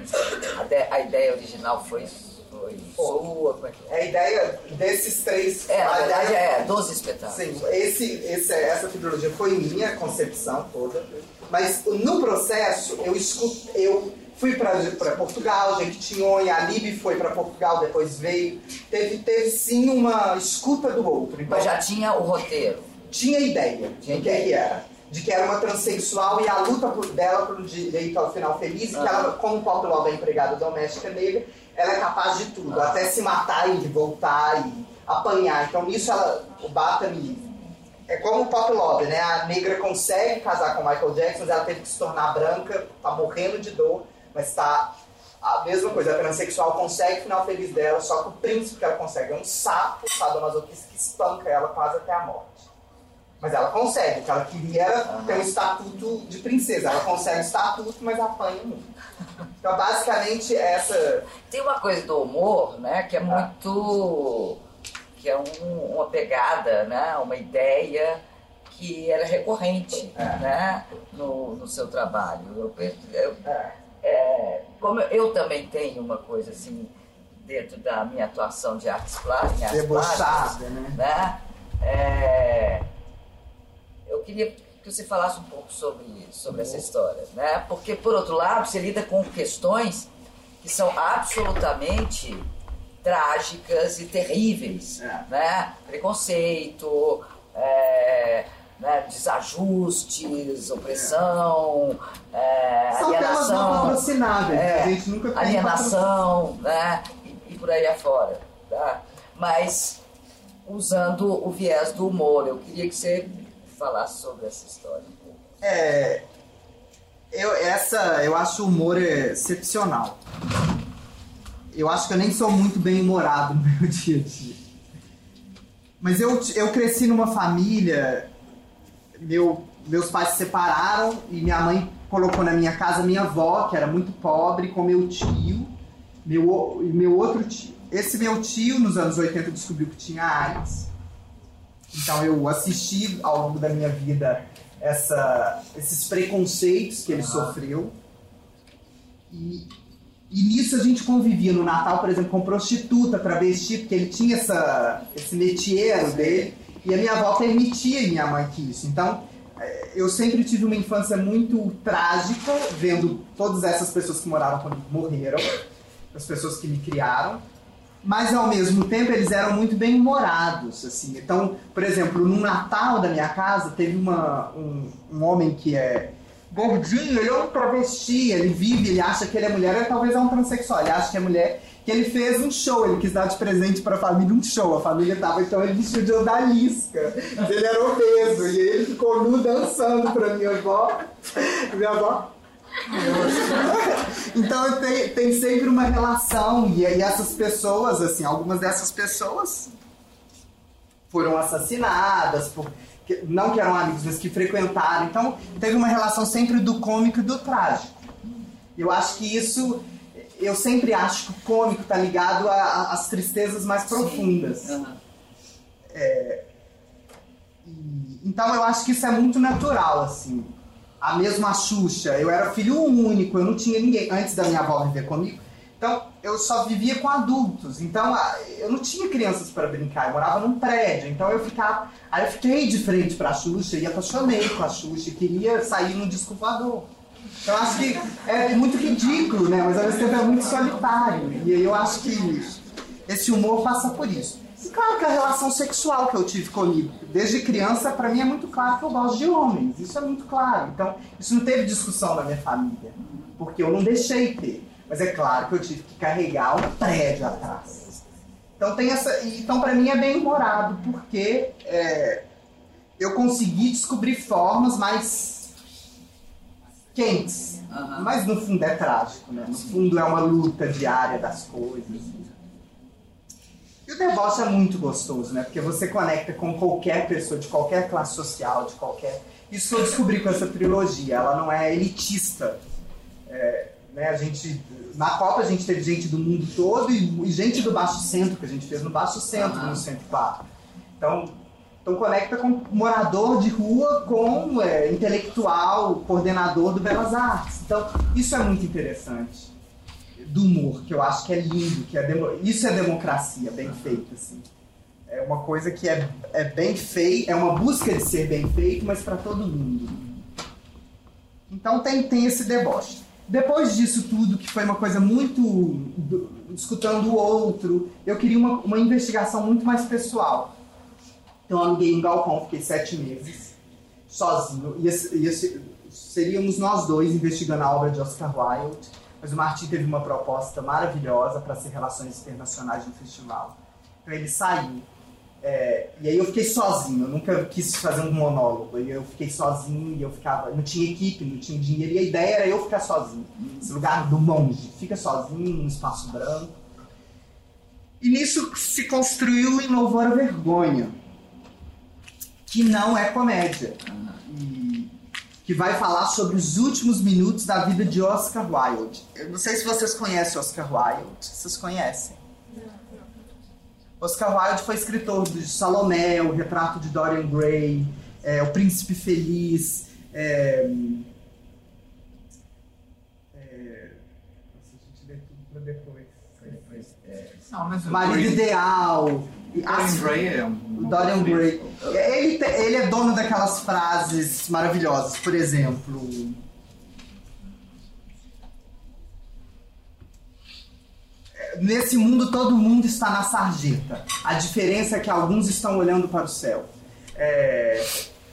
a de- a ideia original foi, foi sua, como é que é? A ideia desses três. É, na a verdade ideia- é 12 espetáculos. Sim, esse, esse, essa trilogia foi minha concepção toda, mas no processo eu escu- eu fui para Portugal, Jequitinhonha, a Lib foi para Portugal, depois veio. Teve, teve sim uma escuta do outro. Então, Mas já tinha o roteiro. tinha ideia Tinha de que ideia. que era. De que era uma transexual e a luta por, dela pelo direito ao final feliz, e que ela, como Pop Love é empregada doméstica negra, ela é capaz de tudo, Ah. até se matar e voltar e apanhar. Então nisso ela, o Batman é como o Pop Love, né? A negra consegue casar com Michael Jackson, mas ela teve que se tornar branca, tá morrendo de dor, mas tá a mesma coisa, a transexual consegue o final feliz dela, só que o príncipe que ela consegue é um sapo sadomasoquista que espanca ela quase até a morte. Mas ela consegue, o que ela queria era ter um estatuto de princesa. Ela consegue o estatuto, mas apanha muito. Então, basicamente, essa. Tem uma coisa do humor, né, que é muito. que é um- uma pegada, né, uma ideia que era recorrente, né, no, no seu trabalho. Eu, eu- é, como eu também tenho uma coisa assim, dentro da minha atuação de artes plásticas, em artes plásticas, Debochada, né? né? É, eu queria que você falasse um pouco sobre, sobre essa história, né? Porque, por outro lado, você lida com questões que são absolutamente trágicas e terríveis, É. né? Preconceito, é, né? desajustes, opressão, é, São não alienação, patrocináveis, é, a gente nunca tem alienação, né? E, e por aí afora, tá? Mas usando o viés do humor, eu queria que você falasse sobre essa história um pouco. É, eu, essa, eu acho o humor excepcional. Eu acho que eu nem sou muito bem humorado no meu dia a dia. Mas eu, eu cresci numa família. Meu, meus pais se separaram e minha mãe colocou na minha casa minha avó, que era muito pobre, com meu tio, meu, meu outro tio. Esse meu tio, nos anos 80, descobriu que tinha AIDS. Então eu assisti ao longo da minha vida essa, esses preconceitos que ele sofreu. E, e nisso a gente convivia no Natal, por exemplo, com prostituta, travesti, porque ele tinha essa, esse metieiro dele. E a minha avó permitia e minha mãe que isso. Então eh, eu sempre tive uma infância muito trágica, vendo todas essas pessoas que moraram comigo morreram, as pessoas que me criaram mas ao mesmo tempo eles eram muito bem humorados, assim. Então, por exemplo, no Natal da minha casa teve uma, um, um homem que é gordinho, ele é um travesti, ele vive, ele acha que ele é mulher, ele talvez é um transexual, ele acha que é mulher, que ele fez um show, ele quis dar de presente pra família um show, a família tava, então ele vestiu de odalisca, ele era obeso, e ele ficou nu dançando pra minha avó, minha avó então tem, tem sempre uma relação e, essas pessoas, assim, algumas dessas pessoas foram assassinadas, por, que- não que eram amigos, mas que frequentaram. Então teve uma relação sempre do cômico e do trágico. Eu acho que isso, eu sempre acho que o cômico está ligado a- a- às tristezas mais profundas. E- então eu acho que isso é muito natural, assim. A mesma Xuxa, eu era filho único, eu não tinha ninguém antes da minha avó viver comigo. Então eu só vivia com adultos. Então a- eu não tinha crianças para brincar, eu morava num prédio. Então eu ficava. Aí eu fiquei de frente pra Xuxa e apaixonei com a Xuxa, e queria sair no disco voador. Eu acho que é muito ridículo, né? Mas ao mesmo tempo é muito solitário. E eu acho que esse humor passa por isso. E claro que a relação sexual que eu tive comigo, desde criança, pra mim é muito claro que eu gosto de homens. Isso é muito claro. Então, isso não teve discussão na minha família, porque eu não deixei ter. Mas é claro que eu tive que carregar um prédio atrás. Então tem essa. Então para mim é bem humorado, porque é, eu consegui descobrir formas mais quentes. Aham. Mas no fundo é trágico, né? No fundo é uma luta diária das coisas. E o deboche é muito gostoso, né? Porque você conecta com qualquer pessoa, de qualquer classe social, de qualquer. Isso que eu descobri com essa trilogia. Ela não é elitista. É, né, a gente, na Copa a gente teve gente do mundo todo e, e gente do Baixo Centro, que a gente fez no Baixo Centro, no 104. Então, então conecta com morador de rua com é, intelectual, coordenador do Belas Artes. Então, isso é muito interessante. Do humor, que eu acho que é lindo, que é demo... isso é democracia, bem feita, assim. É uma coisa que é, é bem feita, é uma busca de ser bem feito, mas para todo mundo. Então tem, tem esse deboche. Depois disso tudo, que foi uma coisa muito do, escutando o outro, eu queria uma, uma investigação muito mais pessoal. Então aluguei um galpão, fiquei sete meses, sozinho. Seríamos nós dois investigando a obra de Oscar Wilde, mas o Martin teve uma proposta maravilhosa para ser Relações Internacionais no festival. Então ele saiu. É, e aí eu fiquei sozinho, eu nunca quis fazer um monólogo. E eu fiquei sozinho e eu ficava. Não tinha equipe, não tinha dinheiro, e a ideia era eu ficar sozinho. Esse lugar do monge, fica sozinho, num espaço branco. E nisso se construiu em Louvor a Vergonha, que não é comédia. E que vai falar sobre os últimos minutos da vida de Oscar Wilde. Eu não sei se vocês conhecem Oscar Wilde. Vocês conhecem? Oscar Wilde foi escritor de Salomé, o retrato de Dorian Gray, é, o Príncipe Feliz. É, é, nossa, a gente lê tudo pra depois. Não, mas Marido Ideal. Dorian Gray é um. Dorian Gray. Ele, te- ele é dono daquelas frases maravilhosas. Por exemplo. Nesse mundo, todo mundo está na sarjeta. A diferença é que alguns estão olhando para o céu. É,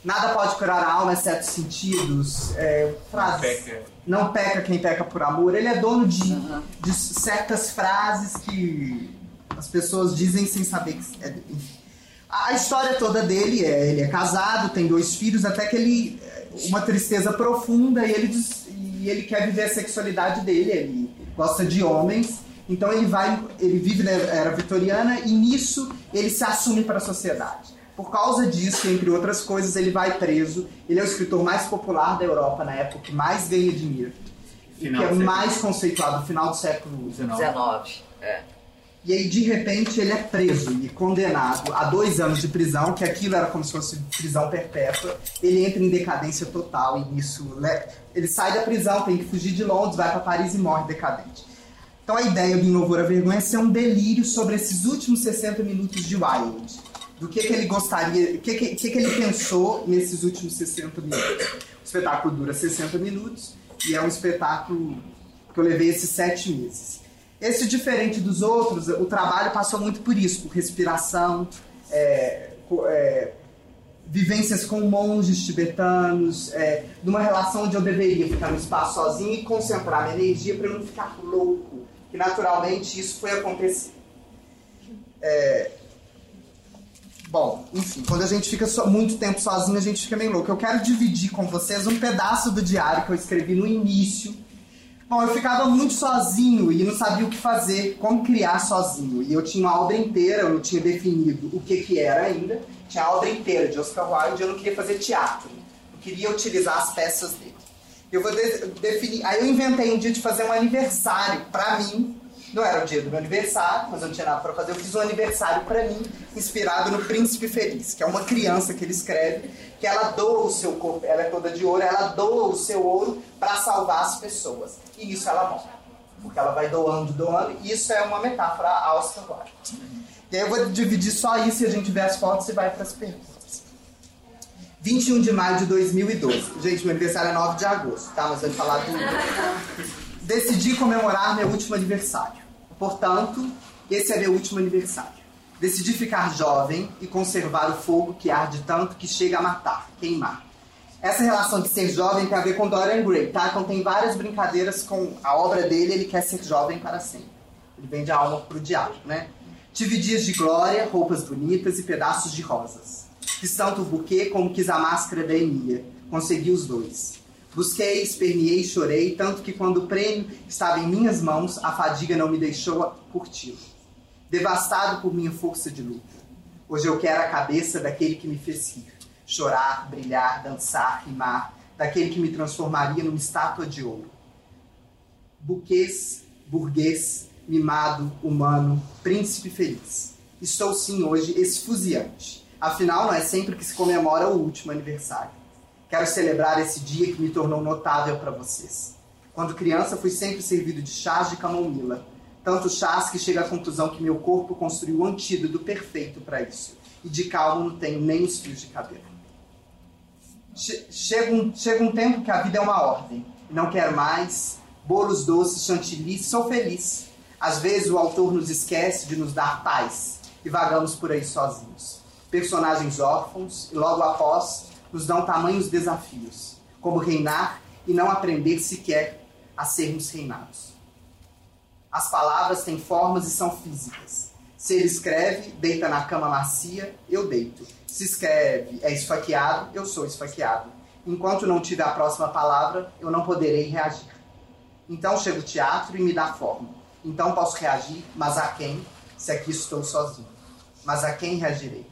nada pode curar a alma, exceto os sentidos. É, frases. Peca. Não peca quem peca por amor. Ele é dono de, de certas frases que as pessoas dizem sem saber que. É, enfim. A história toda dele é: ele é casado, tem dois filhos, até que ele. Uma tristeza profunda e ele, diz- e ele quer viver a sexualidade dele. Ele gosta de homens. Então ele vai, ele vive na era vitoriana e nisso ele se assume para a sociedade. Por causa disso, entre outras coisas, ele vai preso. Ele é o escritor mais popular da Europa na época, que mais ganha dinheiro. Final que é mais conceituado no final do século XIX. 19. É. E aí, de repente, ele é preso e condenado a dois anos de prisão, que aquilo era como se fosse prisão perpétua. Ele entra em decadência total e isso. le- Ele sai da prisão, tem que fugir de Londres, vai para Paris e morre decadente. Então a ideia do Inovor a Vergonha é ser um delírio sobre esses últimos 60 minutos de Wilde. Do que, que ele gostaria, o que, que, que, que ele pensou nesses últimos 60 minutos. O espetáculo dura 60 minutos e é um espetáculo que eu levei esses sete meses. Esse, diferente dos outros, o trabalho passou muito por isso, por respiração, é, é, vivências com monges tibetanos, é, numa relação onde eu deveria ficar no espaço sozinho e concentrar minha energia para não ficar louco, que naturalmente isso foi acontecer. É, bom, enfim, quando a gente fica so- muito tempo sozinho, a gente fica meio louco. Eu quero dividir com vocês um pedaço do diário que eu escrevi no início. Bom, eu ficava muito sozinho e não sabia o que fazer, como criar sozinho. E eu tinha uma obra inteira, eu não tinha definido o que, que era ainda. Tinha a obra inteira de Oscar Wilde eu não queria fazer teatro. Eu queria utilizar as peças dele. Eu vou de- definir. Aí eu inventei um dia de fazer um aniversário pra mim. Não era o dia do meu aniversário, mas eu não tinha nada pra fazer. Eu fiz um aniversário pra mim, inspirado no Príncipe Feliz, que é uma criança que ele escreve, que ela doa o seu corpo, ela é toda de ouro, ela doa o seu ouro pra salvar as pessoas. E nisso ela morre. Porque ela vai doando, doando, e isso é uma metáfora a Oscar Wilde. E aí eu vou dividir só isso e a gente vê as fotos e vai pras perguntas. 21 de maio de 2012. Gente, meu aniversário é 9 de agosto, tá? Mas eu vou falar do. Decidi comemorar meu último aniversário. Portanto, esse é meu último aniversário. Decidi ficar jovem e conservar o fogo que arde tanto que chega a matar, queimar. Essa relação de ser jovem tem a ver com Dorian Gray, tá? Então tem várias brincadeiras com a obra dele, ele quer ser jovem para sempre. Ele vende a alma pro diabo, né? Tive dias de glória, roupas bonitas e pedaços de rosas. Quis tanto o buquê como quis a máscara da Enia. Consegui os dois. Busquei, esperneei, chorei, tanto que quando o prêmio estava em minhas mãos, a fadiga não me deixou curti-lo. Devastado por minha força de luta. Hoje eu quero a cabeça daquele que me fez rir. Chorar, brilhar, dançar, rimar. Daquele que me transformaria numa estátua de ouro. buquês, burguês, mimado, humano, príncipe feliz. Estou sim hoje esfuziante. Afinal, não é sempre que se comemora o último aniversário. Quero celebrar esse dia que me tornou notável para vocês. Quando criança, fui sempre servido de chás de camomila. Tanto chás que chega à conclusão que meu corpo construiu o antídoto perfeito para isso. E de calmo não tenho nem os fios de cabelo. Chega um, chega um tempo que a vida é uma ordem. Não quero mais bolos doces, chantilly, sou feliz. Às vezes o autor nos esquece de nos dar paz e vagamos por aí sozinhos. Personagens órfãos e logo após nos dão tamanhos desafios, como reinar e não aprender sequer a sermos reinados. As palavras têm formas e são físicas. Se ele escreve, deita na cama macia, eu deito. Se escreve, é esfaqueado, eu sou esfaqueado. Enquanto não tiver a próxima palavra, eu não poderei reagir. Então chega o teatro e me dá forma. Então posso reagir, mas a quem, se aqui estou sozinho? Mas a quem reagirei?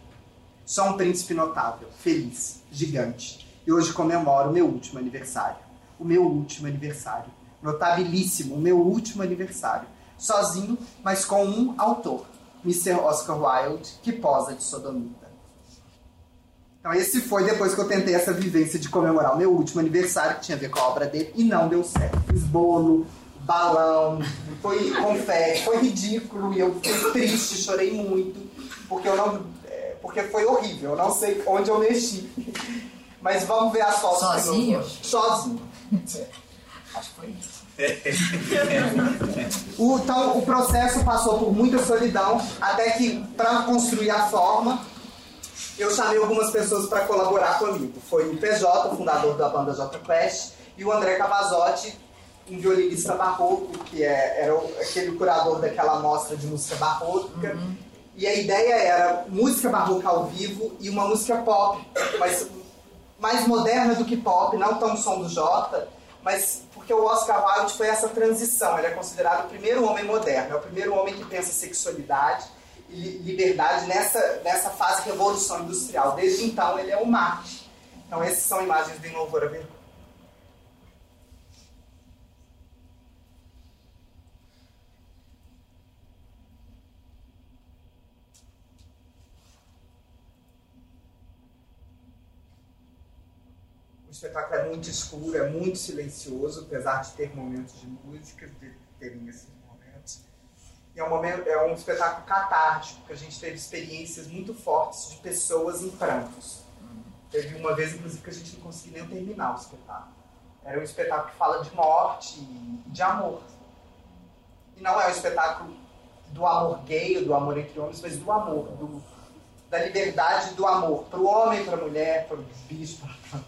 Sou um príncipe notável, feliz, gigante. E hoje comemoro o meu último aniversário. O meu último aniversário. Notabilíssimo, o meu último aniversário. Sozinho, mas com um autor, Mr. Oscar Wilde, que posa de sodomita. Então esse foi depois que eu tentei essa vivência de comemorar o meu último aniversário, que tinha a ver com a obra dele, e não deu certo. Fiz bolo, balão, foi confete, foi ridículo, e eu fiquei triste, chorei muito, porque eu não porque foi horrível. Eu não sei onde eu mexi. Mas vamos ver as fotos. Sozinho? Sozinho. Acho que foi isso. o, então, o processo passou por muita solidão, até que, para construir a forma, eu chamei algumas pessoas para colaborar comigo. Foi o PJ, o fundador da banda J Quest, e o André Cavazotti, um violinista barroco, que é, era aquele curador daquela mostra de música barroca. Uhum e a ideia era música barroca ao vivo e uma música pop, mas mais moderna do que pop, não tão som do Jota, mas porque o Oscar Wilde foi essa transição. Ele é considerado o primeiro homem moderno, é o primeiro homem que pensa sexualidade e liberdade nessa, nessa fase revolução industrial. Desde então, ele é o Marte. Então, essas são imagens de Louvor a Vergonha. Espetáculo é muito escuro, é muito silencioso, apesar de ter momentos de música, de terem esses momentos. E é um, momento, é um espetáculo catártico, porque a gente teve experiências muito fortes de pessoas em prantos. Teve uma vez, inclusive, que a gente não conseguiu nem terminar o espetáculo. Era um espetáculo que fala de morte e de amor. E não é um espetáculo do amor gay, do amor entre homens, mas do amor, do, da liberdade do amor, para o homem, para a mulher, para o bicho, para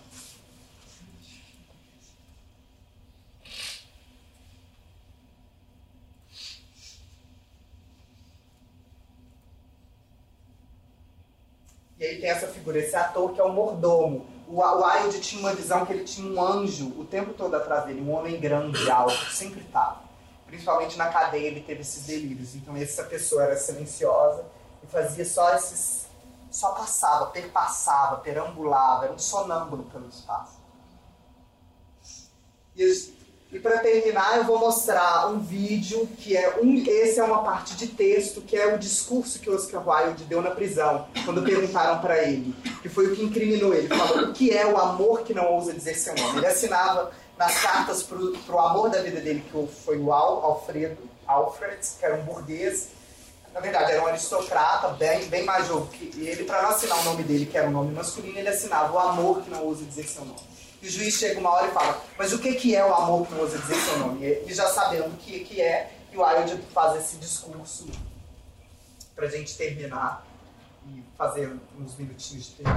E aí tem essa figura, esse ator que é o mordomo. O Wilde tinha uma visão que ele tinha um anjo o tempo todo atrás dele, um homem grande, alto, sempre estava. Principalmente na cadeia ele teve esses delírios. Então essa pessoa era silenciosa e fazia só esses. só passava, perpassava, perambulava, era um sonâmbulo pelo espaço. E e para terminar, eu vou mostrar um vídeo que é um. Esse é uma parte de texto que é o discurso que Oscar Wilde deu na prisão, quando perguntaram para ele, que foi o que incriminou ele. Falou o que é o amor que não ousa dizer seu nome. Ele assinava nas cartas para o amor da vida dele, que foi o Al, Alfredo, Alfred, que era um burguês. Na verdade, era um aristocrata, bem, bem mais novo que ele. Para não assinar o nome dele, que era um nome masculino, ele assinava o amor que não ousa dizer seu nome. E o juiz chega uma hora e fala, mas o que, que é o amor que não ousa dizer seu nome? E já sabendo o que, que é, e o Wilde faz esse discurso pra gente terminar e fazer uns minutinhos de tempo.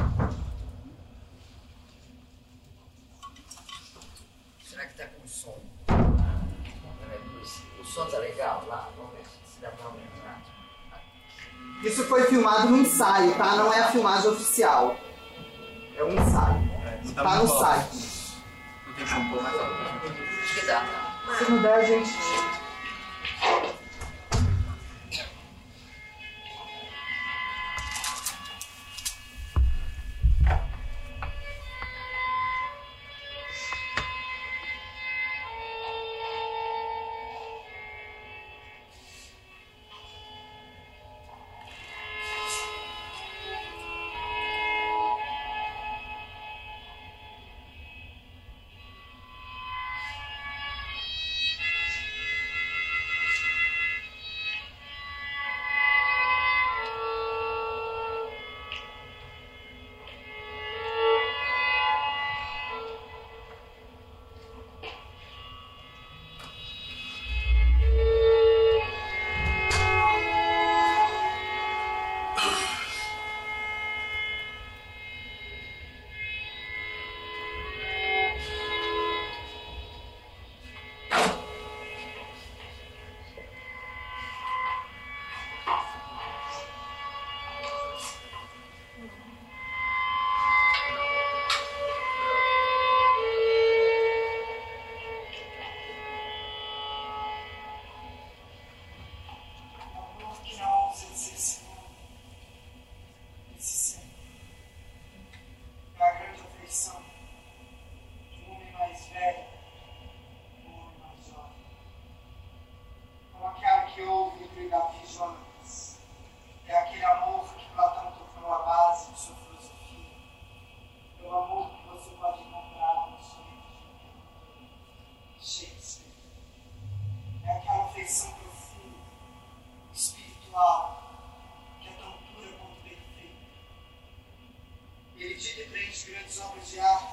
Será que tá com som? O som tá legal lá? Vamos ver se dá pra aumentar. Isso foi filmado no ensaio, tá? Não é a filmagem oficial. É um ensaio. Tá, tá no site. Não tem como pôr mais alto. Acho que dá. Se She 回家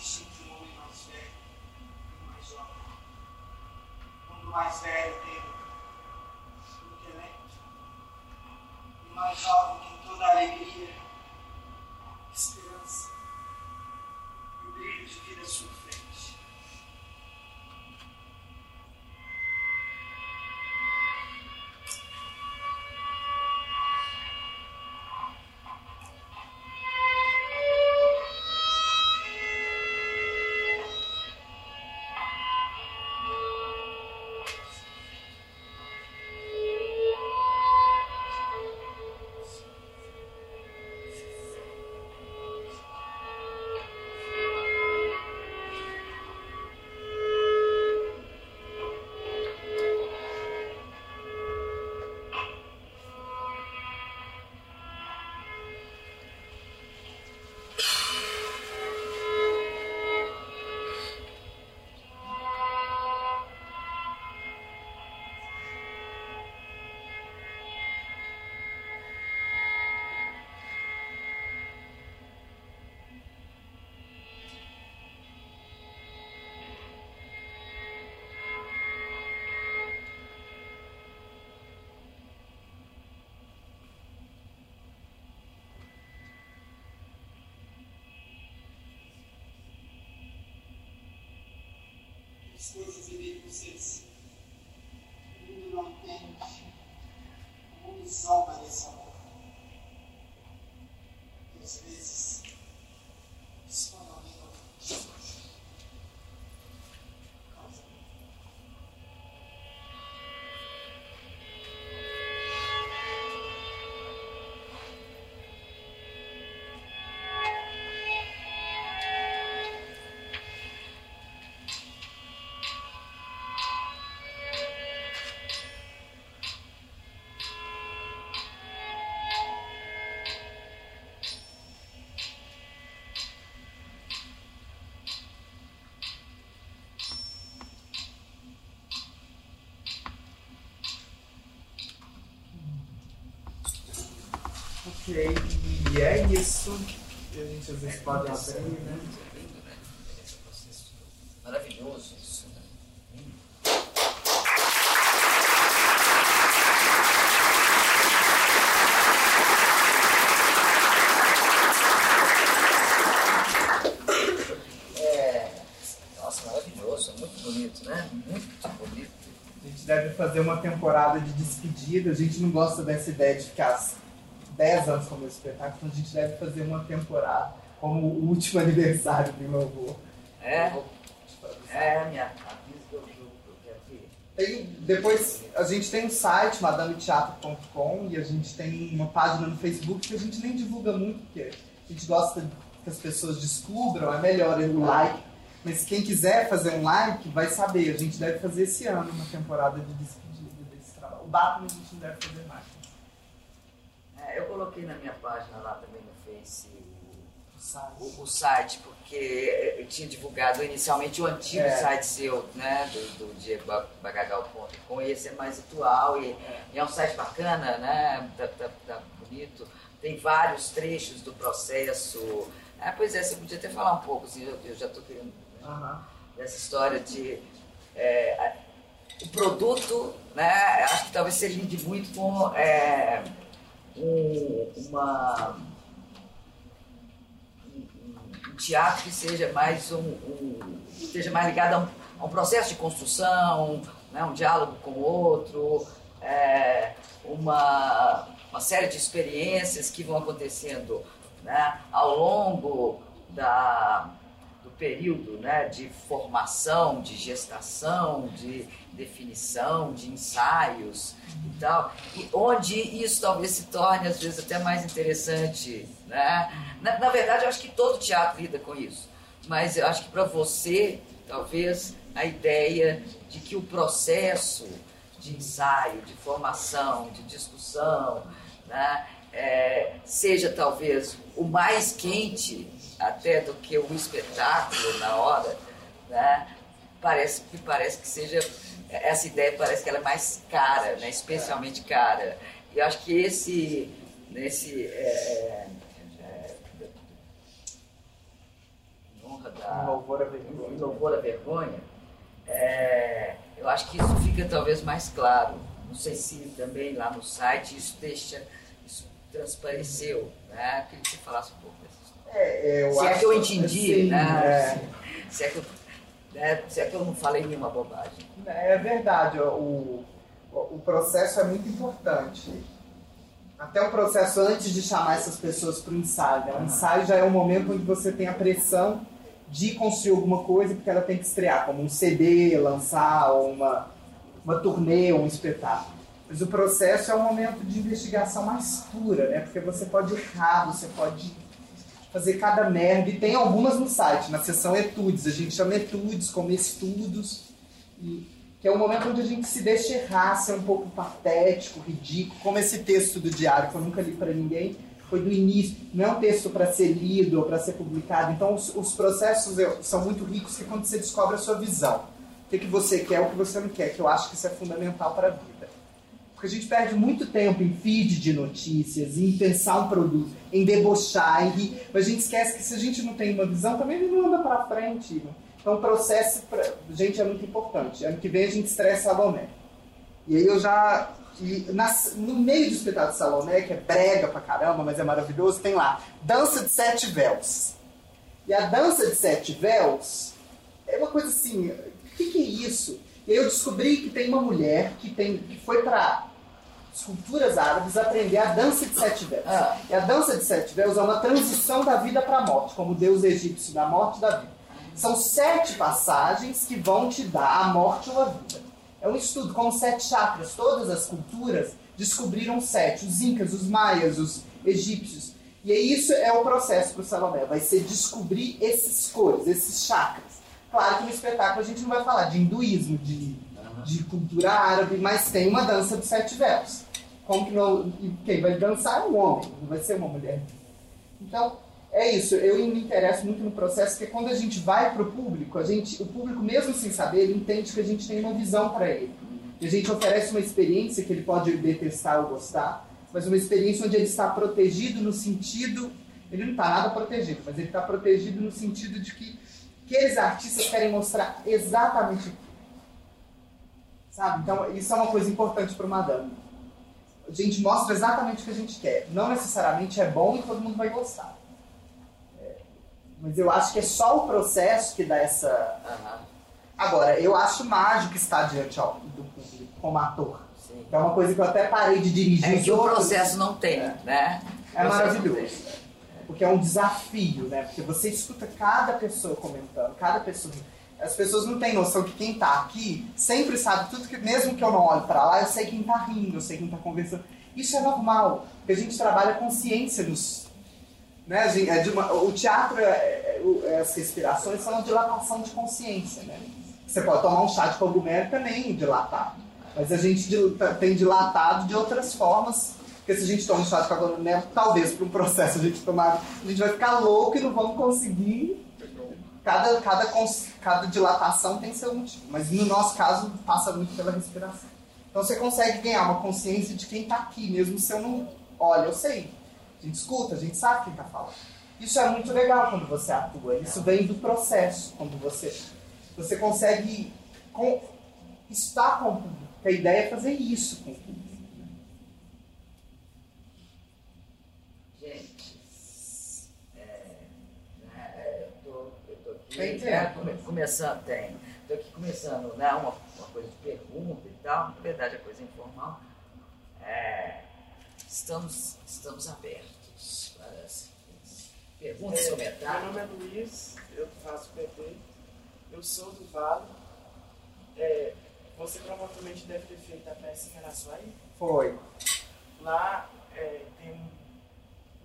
a gente. As coisas assim. O mundo não entende. O mundo zomba desse amor. e é isso. E a gente às vezes é pode tá abrir, assim, né? né? Maravilhoso. Né? É, nossa, maravilhoso, muito bonito, né? Muito bonito. A gente deve fazer uma temporada de despedida. A gente não gosta dessa ideia de ficar 10 anos como esse espetáculo, então a gente deve fazer uma temporada como o último aniversário do meu avô. É? É, minha avisa que eu, quero. Tem, depois a gente tem um site, madameteatro.com, e a gente tem uma página no Facebook que a gente nem divulga muito, porque a gente gosta que as pessoas descubram, é melhor o like. Mas quem quiser fazer um like vai saber, a gente deve fazer esse ano uma temporada de despedida desse trabalho. O Batman a gente não deve fazer mais. É, eu coloquei na minha página lá também no Face O site. o, site, porque eu tinha divulgado inicialmente o antigo É. site seu, né, do, do diegobagagal.com, e esse é mais atual, e, e é um site bacana, né, tá, tá- tá bonito, tem vários trechos do processo. Ah, pois é, você podia até falar um pouco, assim, eu, eu já estou querendo Aham. dessa história de é, o produto, né? Acho que talvez você lide muito com é, um, uma um, teatro que seja mais um, um esteja mais ligado a um, a um processo de construção, né? um diálogo com o outro, é, uma uma série de experiências que vão acontecendo né? ao longo da período né, de formação, de gestação, de definição, de ensaios e tal, e onde isso talvez se torne às vezes até mais interessante. Né? Na, na verdade, eu acho que todo teatro lida com isso, mas eu acho que para você, talvez, a ideia de que o processo de ensaio, de formação, de discussão, né, é, seja talvez o mais quente até do que o espetáculo na hora, né? Parece me parece que seja essa ideia parece que ela é mais cara, né? Especialmente cara. E eu acho que esse nesse é, é, em honra da Um louvor em vergonha. louvor à vergonha, é, eu acho que isso fica talvez mais claro. Não sei se também lá no site isso deixa, isso transpareceu, né? Queria que você falasse um pouco. É, eu Se é acho- que eu entendi, sim, né? Se, é que eu, né? se é que eu não falei nenhuma bobagem. É, é verdade, o, o processo é muito importante. Até o processo antes de chamar essas pessoas para o ensaio. né? O ensaio já é o momento onde você tem a pressão de construir alguma coisa porque ela tem que estrear, como um CD, lançar, ou uma, uma turnê, ou um espetáculo. Mas o processo é um momento de investigação mais pura, né? Porque você pode errar, você pode fazer cada merda. E tem algumas no site, na seção etudes. A gente chama etudes como estudos. E, que é um momento onde a gente se deixa errar, ser um pouco patético, ridículo. Como esse texto do diário, que eu nunca li para ninguém, foi do início. Não é um texto para ser lido ou para ser publicado. Então, os, os processos são muito ricos que é quando você descobre a sua visão. O que, que você quer, o que você não quer, que eu acho que isso é fundamental para a vida. Porque a gente perde muito tempo em feed de notícias, em pensar um produto, em debochar, em rir. Mas a gente esquece que se a gente não tem uma visão, também ele não anda para frente. né? Então o processo, pra... gente, é muito importante. Ano que vem a gente estressa Salomé. E aí eu já... nas- no meio do espetáculo de Salomé, que é brega pra caramba, mas é maravilhoso, tem lá Dança de Sete Véus. E a Dança de Sete Véus é uma coisa assim, o que, que é isso? E aí eu descobri que tem uma mulher que, tem, que foi para esculturas árabes aprender a dança de sete véus. Ah. E a dança de sete véus é uma transição da vida para a morte, como o deus egípcio da morte e da vida. São sete passagens que vão te dar a morte ou a vida. É um estudo como sete chakras. Todas as culturas descobriram sete. Os incas, os maias, os egípcios. E aí isso é o processo para o Salomé. Vai ser descobrir esses cores, esses chakras. Claro que no espetáculo a gente não vai falar de hinduísmo, de, de cultura árabe, mas tem uma dança de sete véus. Como que não, quem vai dançar é um homem, não vai ser uma mulher. Então, é isso. Eu me interesso muito no processo, porque quando a gente vai para o público, a gente, o público, mesmo sem saber, ele entende que a gente tem uma visão para ele. E a gente oferece uma experiência que ele pode detestar ou gostar, mas uma experiência onde ele está protegido no sentido. Ele não está nada protegido, mas ele está protegido no sentido de que aqueles artistas querem mostrar exatamente. Sabe? Então, isso é uma coisa importante para o Madame. A gente mostra exatamente o que a gente quer. Não necessariamente é bom e todo mundo vai gostar. É, mas eu acho que é só o processo que dá essa. Agora, eu acho mágico estar diante ao- do público. como ator. Sim. É uma coisa que eu até parei de dirigir. É que o processo não tem, né? É processo não maravilhoso. Porque é um desafio, né? Porque você escuta cada pessoa comentando, cada pessoa. As pessoas não têm noção que quem tá aqui sempre sabe tudo que, mesmo que eu não olhe pra lá, eu sei quem tá rindo, eu sei quem tá conversando. Isso é normal, porque a gente trabalha com ciência nos. Né? a gente- é uma- o teatro, é- é- o- as respirações são uma dilatação de consciência, né? Você pode tomar um chá de cogumelo e também dilatar. Mas a gente tem dilatado de outras formas. Porque se a gente toma um chá de cogumelo, talvez para um processo a gente tomar, a gente vai ficar louco e não vamos conseguir. Cada, cada, cada dilatação tem seu motivo. Mas no nosso caso, passa muito pela respiração. Então você consegue ganhar uma consciência de quem está aqui, mesmo se eu não. Olha, eu sei. A gente escuta, a gente sabe quem está falando. Isso é muito legal quando você atua. Isso vem do processo. Quando você, você consegue com, estar com o público. A ideia é fazer isso com o público. Gente, é, né, é, eu, tô, eu tô aqui Tem tempo. come- começando, tem, tô aqui começando né, uma, uma coisa de pergunta e tal, na verdade é coisa informal. É, estamos, estamos abertos para as perguntas, É, Meu comentários. nome é Luiz, eu faço PT, eu sou do Vale. É, você provavelmente deve ter feito a peça em Araçuaí. Foi. Lá é, tem um,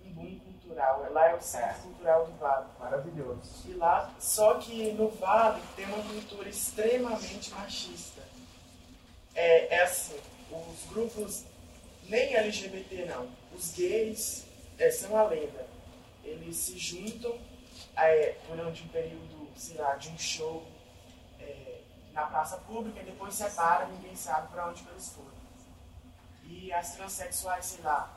um boom cultural, lá é o Centro Cultural do Vale. Maravilhoso. E lá, só que no Vale tem uma cultura extremamente machista. É, é assim, os grupos, nem LGBT não, os gays é, são a lenda. Eles se juntam é, durante um período, sei lá, de um show é, na praça pública e depois separam, ninguém sabe para onde eles foram. E as transexuais, sei lá,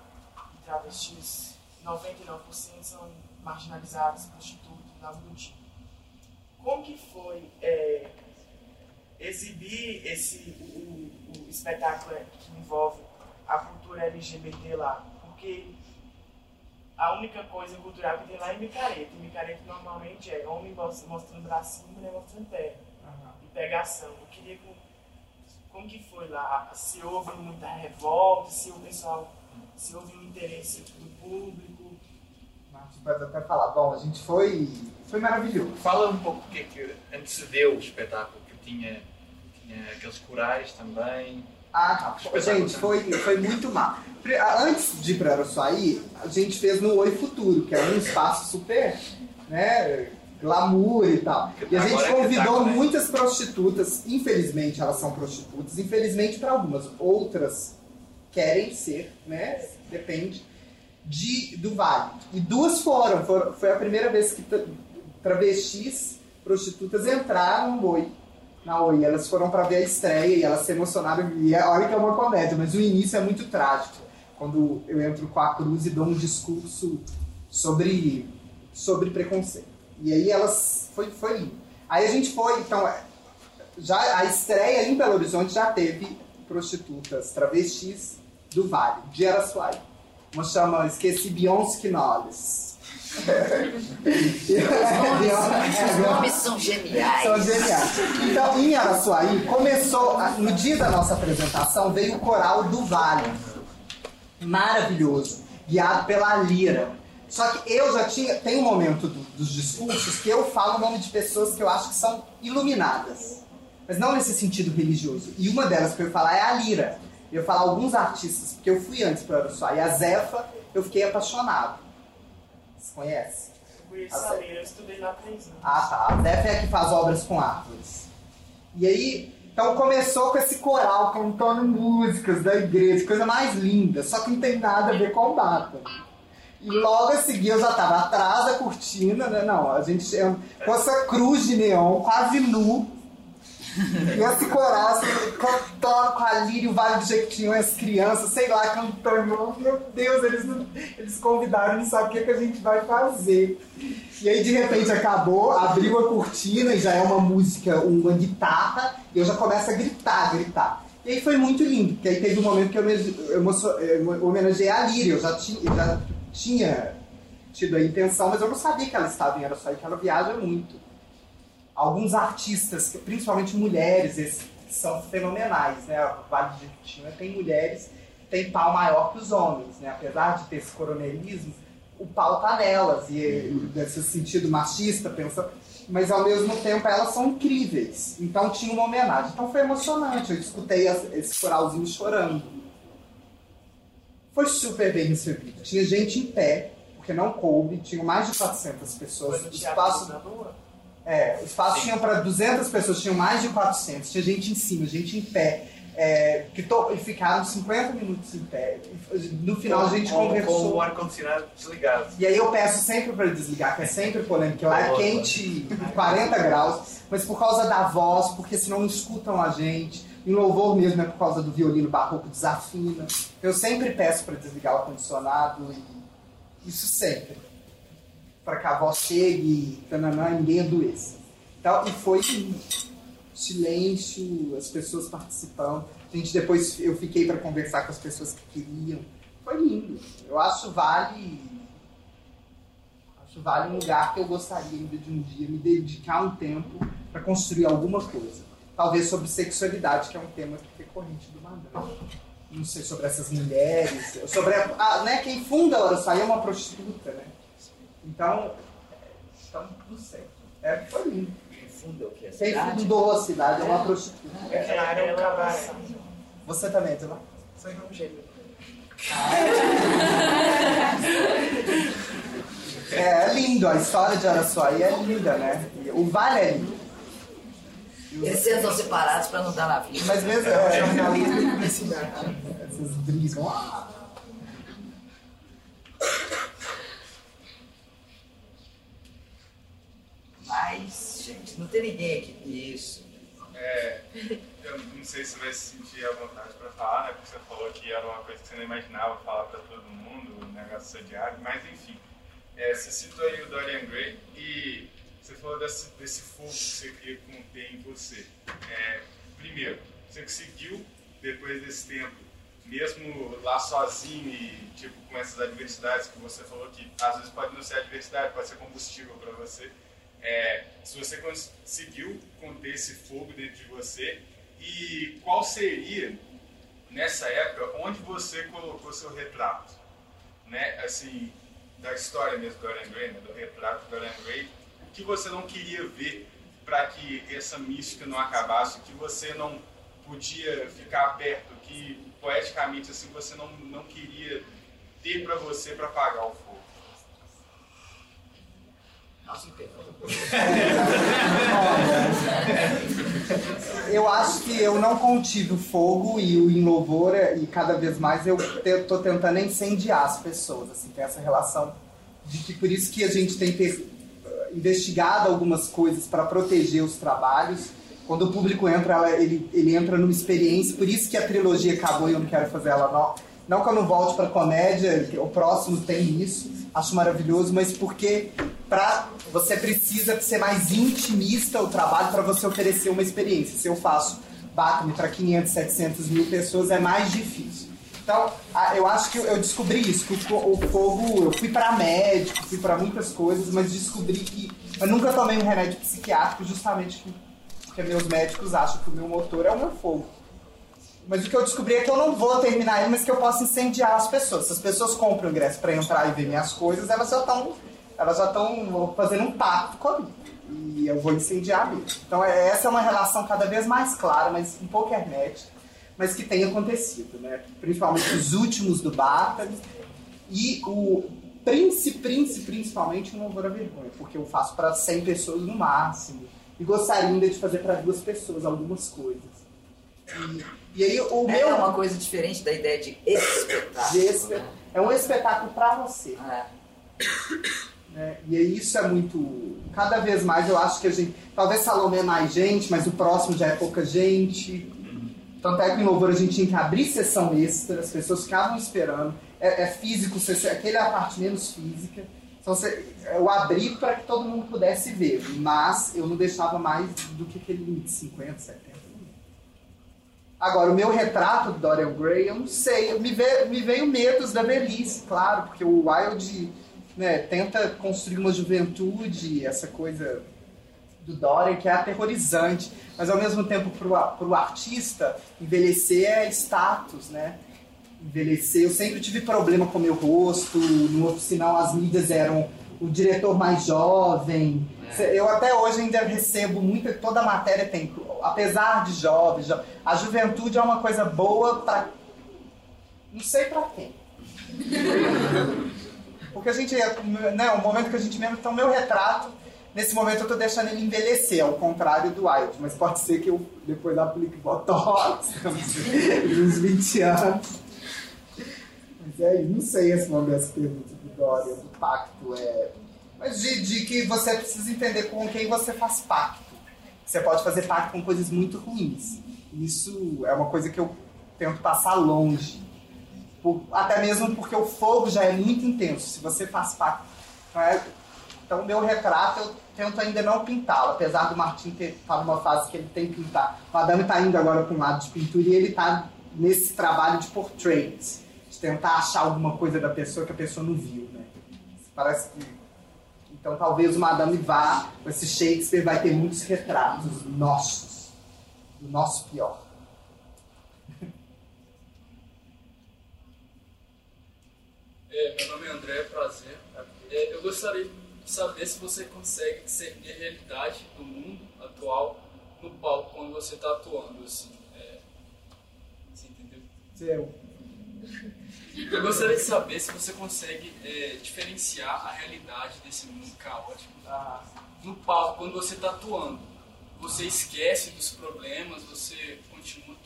e travestis, 99% são marginalizadas, prostitutas, nada do tipo. Como que foi é, exibir esse, o, o espetáculo que envolve a cultura LGBT lá? Porque a única coisa cultural que tem lá é micareta. E micareta normalmente é homem mos- mostrando bracinho e mulher mostrando perna. E pegação. Eu queria que, como que foi lá? Se houve muita revolta, se o pessoal, se houve um interesse do público. Marcos pode até falar. Bom, a gente foi. Foi maravilhoso. Fala um pouco o que é que antecedeu o espetáculo, que tinha, tinha aqueles corais também. Ah, tá. Gente, foi, foi muito mal. Antes de ir para Araçuaí, a gente fez no Oi Futuro, que é um espaço super, né, glamour e tal. E a gente é convidou né? muitas prostitutas, infelizmente elas são prostitutas, infelizmente para algumas, outras querem ser, né, depende, de, do Vale. E duas foram, foram- foi a primeira vez que tra- travestis, prostitutas entraram no Oi na Oi. Elas foram pra ver a estreia e elas se emocionaram. E é- olha que é uma comédia, mas o início é muito trágico. Quando eu entro com a Cruz e dou um discurso sobre, sobre preconceito. E aí elas. Foi, foi lindo. Aí a gente foi, então. é, Já, a estreia em Belo Horizonte já teve prostitutas travestis do Vale, de Araçuaí. Uma chama, esqueci, Beyoncé Knowles. Os nomes são geniais. São geniais. Então, em Araçuaí, começou, a- no dia da nossa apresentação, veio o coral do Vale. Maravilhoso. Guiado pela Lira. Só que eu já tinha. Tem um momento do- dos discursos que eu falo o nome de pessoas que eu acho que são iluminadas. Mas não nesse sentido religioso. E uma delas que eu ia falar é a Lira. Eu ia falar alguns artistas, porque eu fui antes para Araçuaí. A Zefa, eu fiquei apaixonado. Você conhece? Eu conheço a? Leira, eu estudei lá três anos. Ah, tá. A Zef é a que faz obras com árvores. E aí, então começou com esse coral cantando músicas da igreja, coisa mais linda, só que não tem nada a ver com data. E logo a seguir eu já tava atrás da cortina, né? Não, a gente é, com essa cruz de neon, quase nu. E esse assim, cantando com a Líria, o Vale do Jequitinhonha, as crianças, sei lá, cantando. Meu Deus, eles, não- eles convidaram, não sabem o que, que a gente vai fazer. E aí de repente acabou, abriu a cortina e já é uma música, uma guitarra, e eu já começo a gritar, gritar. E aí foi muito lindo, porque aí teve um momento que eu, eu homenageei a Líria, eu já tinha, já tinha tido a intenção, mas eu não sabia que ela estava em Araçuaí, que ela viaja muito. Alguns artistas, principalmente mulheres, esse são fenomenais, né? O Vale de Jequitinhonha tem mulheres que têm pau maior que os homens, né? Apesar de ter esse coronelismo, o pau tá nelas, e nesse sentido machista, pensa, mas ao mesmo tempo elas são incríveis. Então tinha uma homenagem. Então foi emocionante, eu escutei esse coralzinho chorando. Foi super bem recebido. Tinha gente em pé, porque não coube, tinha mais de 400 pessoas. Foi no espaço da Lua? É, o espaço tinha para 200 pessoas, tinham mais de 400, tinha gente em cima, gente em pé. É, que to- e ficaram 50 minutos em pé. No final a gente com, com conversou. o ar-condicionado desligado. E aí eu peço sempre para desligar, que é sempre polêmico, lá é quente, 40 graus, mas por causa da voz, porque senão não escutam a gente. Em louvor mesmo é por causa do violino barroco desafina. Eu sempre peço para desligar o ar-condicionado e isso sempre. Para que a voz chegue, tananã, ninguém adoeça. Então, e foi silêncio, as pessoas participando. A gente depois eu fiquei para conversar com as pessoas que queriam. Foi lindo. Eu acho vale acho vale um lugar que eu gostaria ainda de um dia me dedicar um tempo para construir alguma coisa. Talvez sobre sexualidade, que é um tema recorrente do Madame. Não sei sobre essas mulheres, sobre a, a- né, quem funda a Oroçaí é uma prostituta, né? Então, então não sei. É, foi lindo. Funda o que? Quem cidade? fundou a cidade é uma prostituta. Era um cabaré. Você também, de lá? Sou irmão gêmeo. É, é lindo, a história de Araçuaí é linda, né? O vale é lindo. Eles sentam separados para não dar na vida. Mas mesmo é, Jornalismo e publicidade. essas brigam. Ah, Mas, gente, não tem ninguém aqui. Isso. É, eu não sei se você vai se sentir à vontade para falar, né? Porque você falou que era uma coisa que você não imaginava falar para todo mundo, o negócio seu diário, mas enfim. É, você citou aí o Dorian Gray e você falou desse, desse fogo que você queria conter em você. É, primeiro, você conseguiu, depois desse tempo, mesmo lá sozinho e tipo com essas adversidades que você falou que às vezes pode não ser adversidade, pode ser combustível para você. É, se você conseguiu conter esse fogo dentro de você e qual seria nessa época onde você colocou seu retrato, né? Assim, da história mesmo do Dorian Gray, né? do retrato do Dorian Gray, o que você não queria ver para que essa mística não acabasse, que você não podia ficar perto, que poeticamente assim você não, não queria ter para você para apagar o fogo. Eu acho que eu não contive o fogo e o louvor é- e cada vez mais eu te- tô tentando incendiar as pessoas, assim, tem essa relação de que por isso que a gente tem ter, eh, investigado algumas coisas para proteger os trabalhos. Quando o público entra, ela- ele, ele entra numa experiência, por isso que a trilogia acabou e eu não quero fazer ela não. Não que eu não volte para comédia, o próximo tem isso, acho maravilhoso, mas porque pra, você precisa ser mais intimista o trabalho para você oferecer uma experiência. Se eu faço Batman para 500, 700 mil pessoas, é mais difícil. Então, eu acho que eu- descobri isso, que o, fo- o fogo, eu fui para médico, fui para muitas coisas, mas descobri que eu nunca tomei um remédio psiquiátrico justamente que- porque meus médicos acham que o meu motor é o meu fogo. Mas o que eu descobri é que eu não vou terminar ele, mas que eu posso incendiar as pessoas. Se as pessoas compram o ingresso para entrar e ver minhas coisas, elas já estão elas já estão fazendo um pacto comigo. E eu vou incendiar mesmo. Então é- essa é uma relação cada vez mais clara, mas um pouco hermética, mas que tem acontecido, né? Principalmente os últimos do Bata e o Prince, Prince, principalmente o Louvor à Vergonha, porque eu faço para 100 pessoas no máximo. E gostaria ainda de fazer para duas pessoas algumas coisas. E, e aí o É meu uma coisa diferente da ideia de espetáculo. de espe- né? é um espetáculo para você. É. né? E aí isso é muito. Cada vez mais eu acho que a gente. Talvez Salomé é mais gente, mas o próximo já é pouca gente. Tanto é que em Louvor a gente tinha que abrir sessão extra, as pessoas ficavam esperando. É, é físico, aquele é a parte menos física. Então você, eu abri para que todo mundo pudesse ver, mas eu não deixava mais do que aquele limite 50, 70 minutos. Agora, o meu retrato do Dorian Gray, eu não sei, me veio, me veio medos da velhice, claro, porque o Wilde né, tenta construir uma juventude, essa coisa do Dorian que é aterrorizante, mas ao mesmo tempo para o artista envelhecer é status, né? Envelhecer, eu sempre tive problema com meu rosto, no sinal as mídias eram o diretor mais jovem. É. Eu até hoje ainda recebo muita, toda a matéria tem, apesar de jovens, a juventude é uma coisa boa para não sei para quem. Porque a gente, né, o momento que a gente mesmo, então meu retrato, nesse momento eu tô deixando ele envelhecer, ao contrário do Wild, mas pode ser que eu depois aplique Botox, uns 20 anos. Mas é, não sei esse momento dessa pergunta do Dória, do pacto, é... Mas de, de que você precisa entender com quem você faz pacto. Você pode fazer pacto com coisas muito ruins. Isso é uma coisa que eu tento passar longe por, até mesmo porque o fogo já é muito intenso. Se você faz parte. É? Então, meu retrato eu tento ainda não pintá-lo, apesar do Martin estar tá numa fase que ele tem que pintar. O Adame está indo agora para um lado de pintura e ele está nesse trabalho de portraits, de tentar achar alguma coisa da pessoa que a pessoa não viu. Né? Parece que. Então, talvez o Madame vá, esse Shakespeare vai ter muitos retratos nossos, do nosso pior. É, meu nome é André, prazer. É, eu gostaria de saber se você consegue discernir a realidade do mundo atual no palco quando você está atuando, assim. É, você entendeu? Eu. Eu gostaria de saber se você consegue é, diferenciar a realidade desse mundo caótico ah. no palco quando você está atuando. Você esquece dos problemas, você continua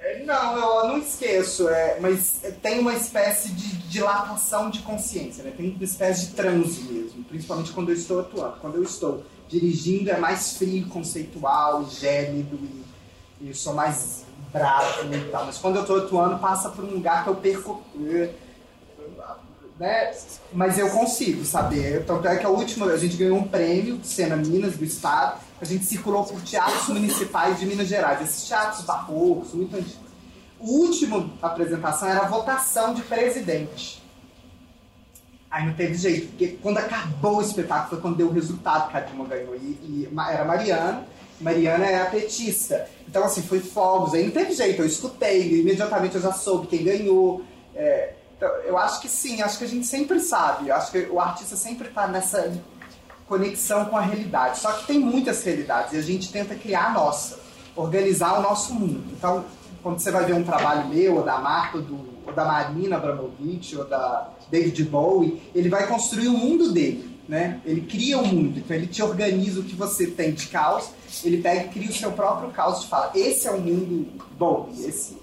é, não, eu não esqueço, é, mas tem uma espécie de dilatação de consciência, né? tem uma espécie de transe mesmo, principalmente quando eu estou atuando. Quando eu estou dirigindo é mais frio, conceitual, gélido e, e eu sou mais bravo e tal. Mas quando eu estou atuando, passa por um lugar que eu perco. Né? Mas eu consigo saber. Tanto é que a última, a gente ganhou um prêmio de cena Minas do Estado a gente circulou por teatros municipais de Minas Gerais, esses teatros barrocos, muito antigos. A última apresentação era a votação de presidente. Aí não teve jeito, porque quando acabou o espetáculo foi quando deu o resultado que a Dilma ganhou. E, e era Mariana, Mariana é a petista. Então, assim, foi fogos. Aí não teve jeito, eu escutei, imediatamente eu já soube quem ganhou. É, então, eu acho que sim, acho que a gente sempre sabe. Eu acho que o artista sempre está nessa conexão com a realidade. Só que tem muitas realidades e a gente tenta criar a nossa, organizar o nosso mundo. Então, quando você vai ver um trabalho meu, ou da Marta, ou, do, ou da Marina Abramovic, ou da David Bowie, ele vai construir o mundo dele. Né? Ele cria o um mundo, então ele te organiza o que você tem de caos, ele pega e cria o seu próprio caos e fala, esse é um mundo bom, esse.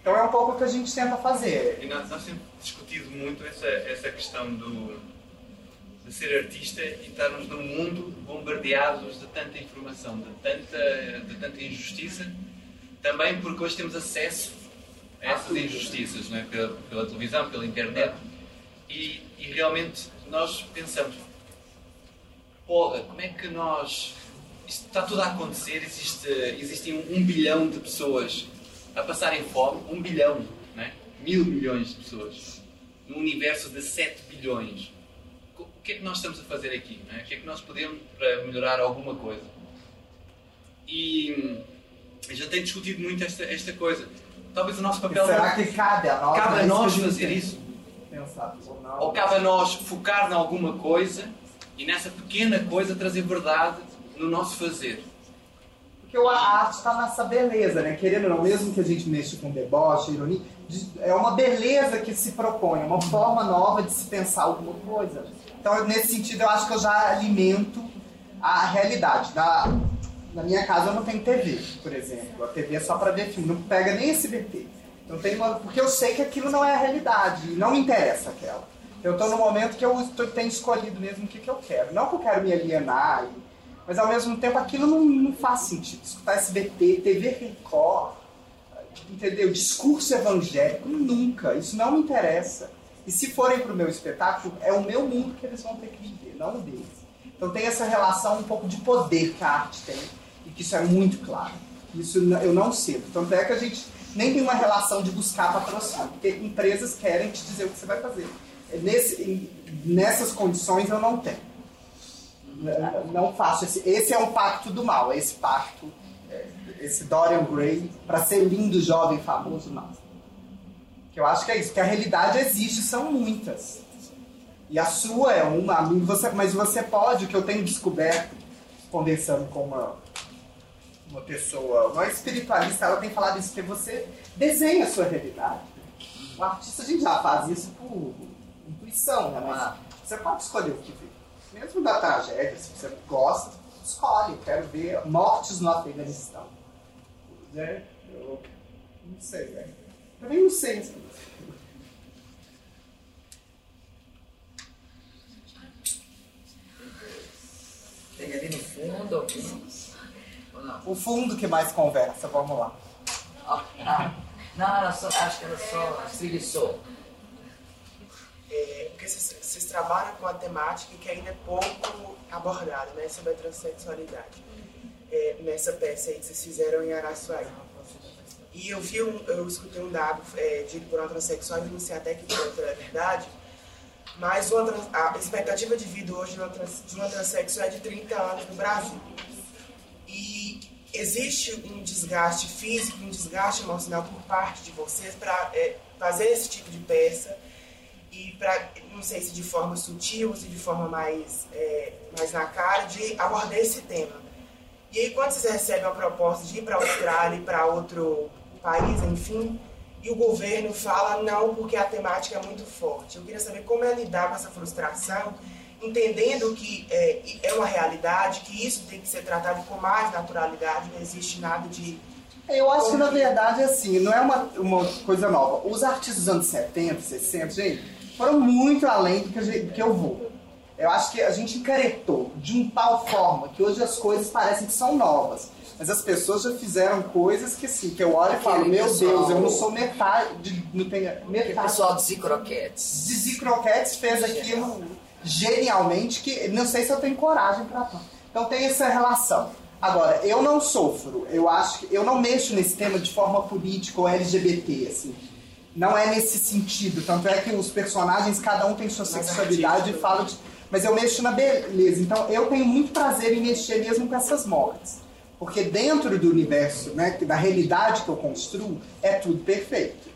Então é um pouco o que a gente tenta fazer. E nós, nós temos discutido muito essa, essa questão do, de ser artista e estarmos num mundo bombardeados de tanta informação, de tanta, de tanta injustiça, também porque hoje temos acesso a essas injustiças não é? pela, pela televisão, pela internet, e, e realmente nós pensamos: porra, como é que nós. Isto está tudo a acontecer, existe, existem um, um bilhão de pessoas a passarem fome, um bilhão, não é? mil milhões de pessoas, num universo de 7 bilhões que é que nós estamos a fazer aqui? É? O que é que nós podemos para melhorar alguma coisa? E já tenho discutido muito esta, esta coisa. Talvez o nosso papel. E será que cabe a nós, cabe a nós fazer isso? Ou, não. ou cabe a nós focar em alguma coisa e nessa pequena coisa trazer verdade no nosso fazer? Porque a arte está nessa beleza, né? Querendo ou não, mesmo que a gente mexa com deboche, ironia, é uma beleza que se propõe, uma forma nova de se pensar alguma coisa. Então, nesse sentido, eu acho que eu já alimento a realidade. Na, na minha casa eu não tenho TV, por exemplo. A TV é só para ver filme, não pega nem esse BT. Então, tem uma, porque eu sei que aquilo não é a realidade, não me interessa aquela. Eu estou no momento que eu tenho escolhido mesmo o que, que eu quero. Não que eu quero me alienar, mas ao mesmo tempo aquilo não, não faz sentido. Escutar SBT, TV Record, entendeu? Discurso evangélico, nunca. Isso não me interessa. E se forem para o meu espetáculo, é o meu mundo que eles vão ter que viver, não o deles. Então tem essa relação um pouco de poder que a arte tem, e que isso é muito claro. Isso eu não cedo. Tanto é que a gente nem tem uma relação de buscar patrocínio, porque empresas querem te dizer o que você vai fazer. Nesse, nessas condições eu não tenho. Não faço esse. Esse é um pacto do mal, é esse pacto, é, esse Dorian Gray, para ser lindo, jovem, famoso, não. Que eu acho que é isso, que a realidade existe, são muitas. E a sua é uma, você, mas você pode, o que eu tenho descoberto, conversando com uma, uma pessoa, uma espiritualista, ela tem falado isso, que você desenha a sua realidade. O artista, a gente já faz isso por intuição, né? Mas você pode escolher o que vê. Mesmo da tragédia, se você gosta, escolhe. Quero ver mortes no Afeganistão. Né? Eu não sei, né? Também não sei. Tem ali no fundo? Ou não? O fundo que mais conversa, vamos lá. Ah. Não, acho que ela só espreguiçou. É, porque vocês trabalham com a temática que ainda é pouco abordada, né, sobre a transexualidade. É, nessa peça aí que vocês fizeram em Araçuaí. E eu vi, um, eu escutei um dado é, dito por uma transexual, e não sei até que ponto é verdade, mas uma a expectativa de vida hoje de uma, de uma transexual é de 30 anos no Brasil. E existe um desgaste físico, um desgaste emocional por parte de vocês para fazer esse tipo de peça e para, não sei se de forma sutil ou se de forma mais, é, mais na cara, de abordar esse tema. E aí quando vocês recebem a proposta de ir para a Austrália e para outro país, enfim, e o governo fala não porque a temática é muito forte. Eu queria saber como é lidar com essa frustração, entendendo que é, é uma realidade, que isso tem que ser tratado com mais naturalidade, não existe nada de Eu acho que na verdade assim, não é uma, uma coisa nova. Os artistas dos anos 70, 60, gente, foram muito além do que, gente- do que eu vou. Eu acho que a gente encaretou de um tal forma que hoje as coisas parecem que são novas. Mas as pessoas já fizeram coisas que assim, que eu olho e falo, meu pessoal- Deus, eu não sou metade, não tenho metade. pessoal dos croquetes. Zizi Croquettes fez aquilo genialmente que não sei se eu tenho coragem para tanto. Então tem essa relação. Agora, eu não sofro, eu acho que eu não mexo nesse tema de forma política ou LGBT, assim. Não é nesse sentido, tanto é que os personagens, cada um tem sua Mais sexualidade e fala de. Mas eu mexo na beleza, então eu tenho muito prazer em mexer mesmo com essas mortes. Porque dentro do universo, né, da realidade que eu construo, é tudo perfeito.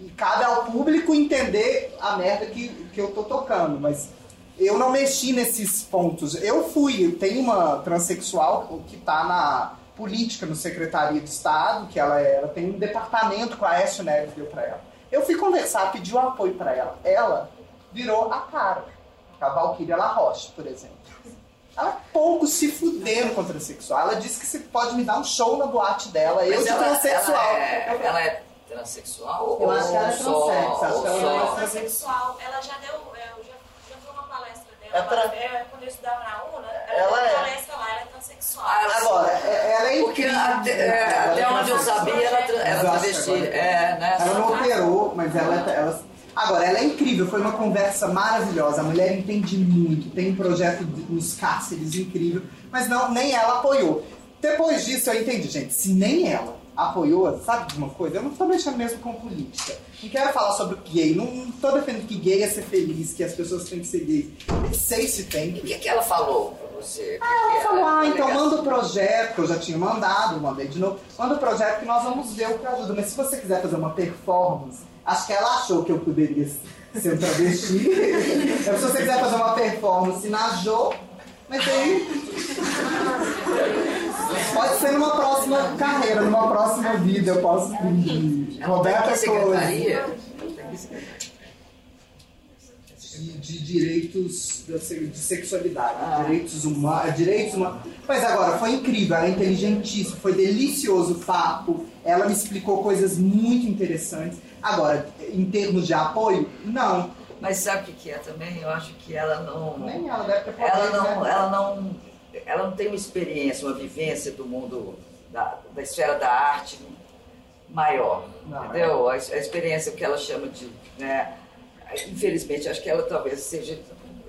E cabe ao público entender a merda que, que eu tô tocando, mas eu não mexi nesses pontos. Eu fui, tem uma transexual que tá na política no Secretaria de Estado, que ela, é- ela tem um departamento que a Aécio Neves deu pra ela. Eu fui conversar, pedi um apoio pra ela. Ela virou a cara. A Valkyria La Roche, por exemplo. Ela pouco se fudendo com transexual. Ela disse que você pode me dar um show na boate dela. eu Mas de ela, transexual. Ela é, ela é transexual? Eu acho que ela é ou só, transex, acho ou que é Ela é transexual, ela já deu, eu já, já foi uma palestra dela, É é, quando eu estudava na UNA, Ela ela, é. palestra lá, ela é transexual. Ah, ela- Agora, é- ela é Porque incrível. até, é, Ela até é onde eu sabia, ela, ela travesti. É, né? Ela não operou, mas ela, ela. Agora, ela é incrível, foi uma conversa maravilhosa. A mulher entende muito, tem um projeto nos cárceres incrível, mas não, nem ela apoiou. Depois disso, eu entendi, gente, se nem ela apoiou, sabe de uma coisa? Eu não tô mexendo mesmo com política. Não quero falar sobre o gay, não, não tô defendendo que gay é ser feliz, que as pessoas têm que ser gays. Nem sei se tem. O que, que ela falou pra você? Ela falou, ah, então manda o projeto, que eu já tinha mandado, mandei de novo. Manda o projeto que nós vamos ver o que ajuda. Mas se você quiser fazer uma performance, acho que ela achou que eu poderia ser um travesti. Então, se você quiser fazer uma performance na Jo, mas aí. Pode ser numa próxima carreira, numa próxima vida, eu posso pedir. Roberta Close. secretaria? de, de direitos de sexualidade, Ah. direitos humanos, direitos humanos. Mas agora, foi incrível, ela é inteligentíssima, foi delicioso o papo, ela me explicou coisas muito interessantes. Agora, em termos de apoio, não. Mas sabe o que, que é também? Eu acho que ela não. Nem ela deve ter ela não, né? ela não, ela não tem uma experiência, uma vivência do mundo da, da esfera da arte maior, Não, entendeu? A, a experiência que ela chama de, né? Infelizmente, acho que ela talvez seja,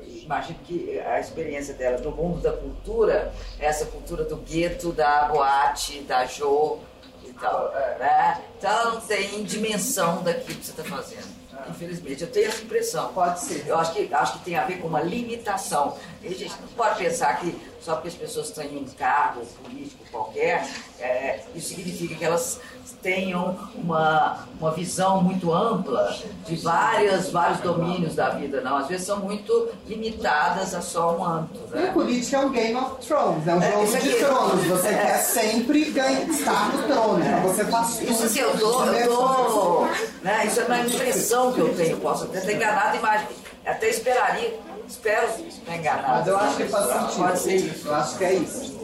imagino que a experiência dela no mundo da cultura, é essa cultura do gueto, da boate, da jo e tal, né? Então ela não tem dimensão daquilo que você está fazendo. Infelizmente. Eu tenho essa impressão. Pode ser. Eu acho que, acho que tem a ver com uma limitação. A gente não pode pensar que só porque as pessoas têm um cargo político qualquer, é, isso significa que elas tenham uma, uma visão muito ampla de várias, vários domínios da vida, não. Às vezes são muito limitadas a só um âmbito. E a política é um Game of Thrones, é um É, jogo de tronos. Você é. quer sempre ganhar, estar no trono. Então você faz. Isso assim, eu tô, eu tô, né, isso é uma impressão que eu tenho, posso até estar enganado, mas até esperaria, espero estar enganado. Mas eu acho que faz sentido. Pode ser isso. Eu acho que é isso.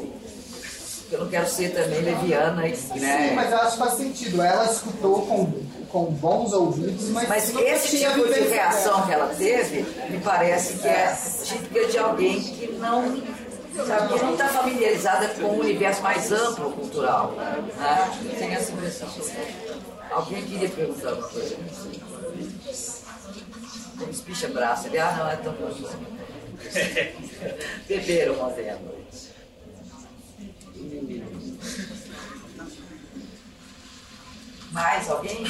Eu não quero ser também leviana, né? Sim, mas eu acho que faz sentido. Ela escutou com, com bons ouvidos, mas, Mas esse tipo de reação que ela teve, me parece que é típica de alguém que não sabe, que não está familiarizada com o universo mais amplo cultural. Né? Tem essa impressão. Alguém queria perguntar uma coisa? Como espicha braço, ele, ah, não, é tão gostoso. Beberam ontem à noite. Mais alguém?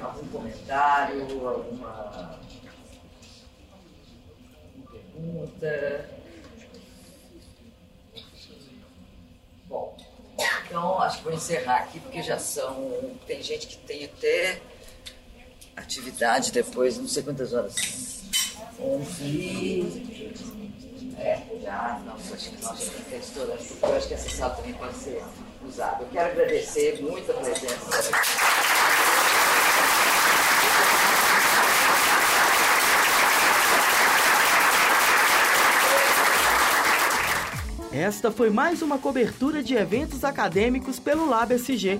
Algum comentário, alguma pergunta? Bom, então acho que vou encerrar aqui porque já são. Tem gente que tem até atividade depois, não sei quantas horas. Onze. É, já, não, acho que nós já tem que estar estourando, porque eu acho que essa sala também pode ser usada. Eu quero agradecer muito a presença. Esta foi mais uma cobertura de eventos acadêmicos pelo Lab SG.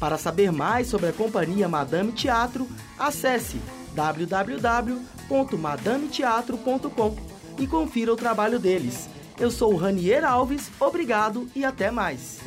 Para saber mais sobre a companhia Madame Teatro, acesse www.madameteatro.com e confira o trabalho deles. Eu sou o Ranier Alves, obrigado e até mais.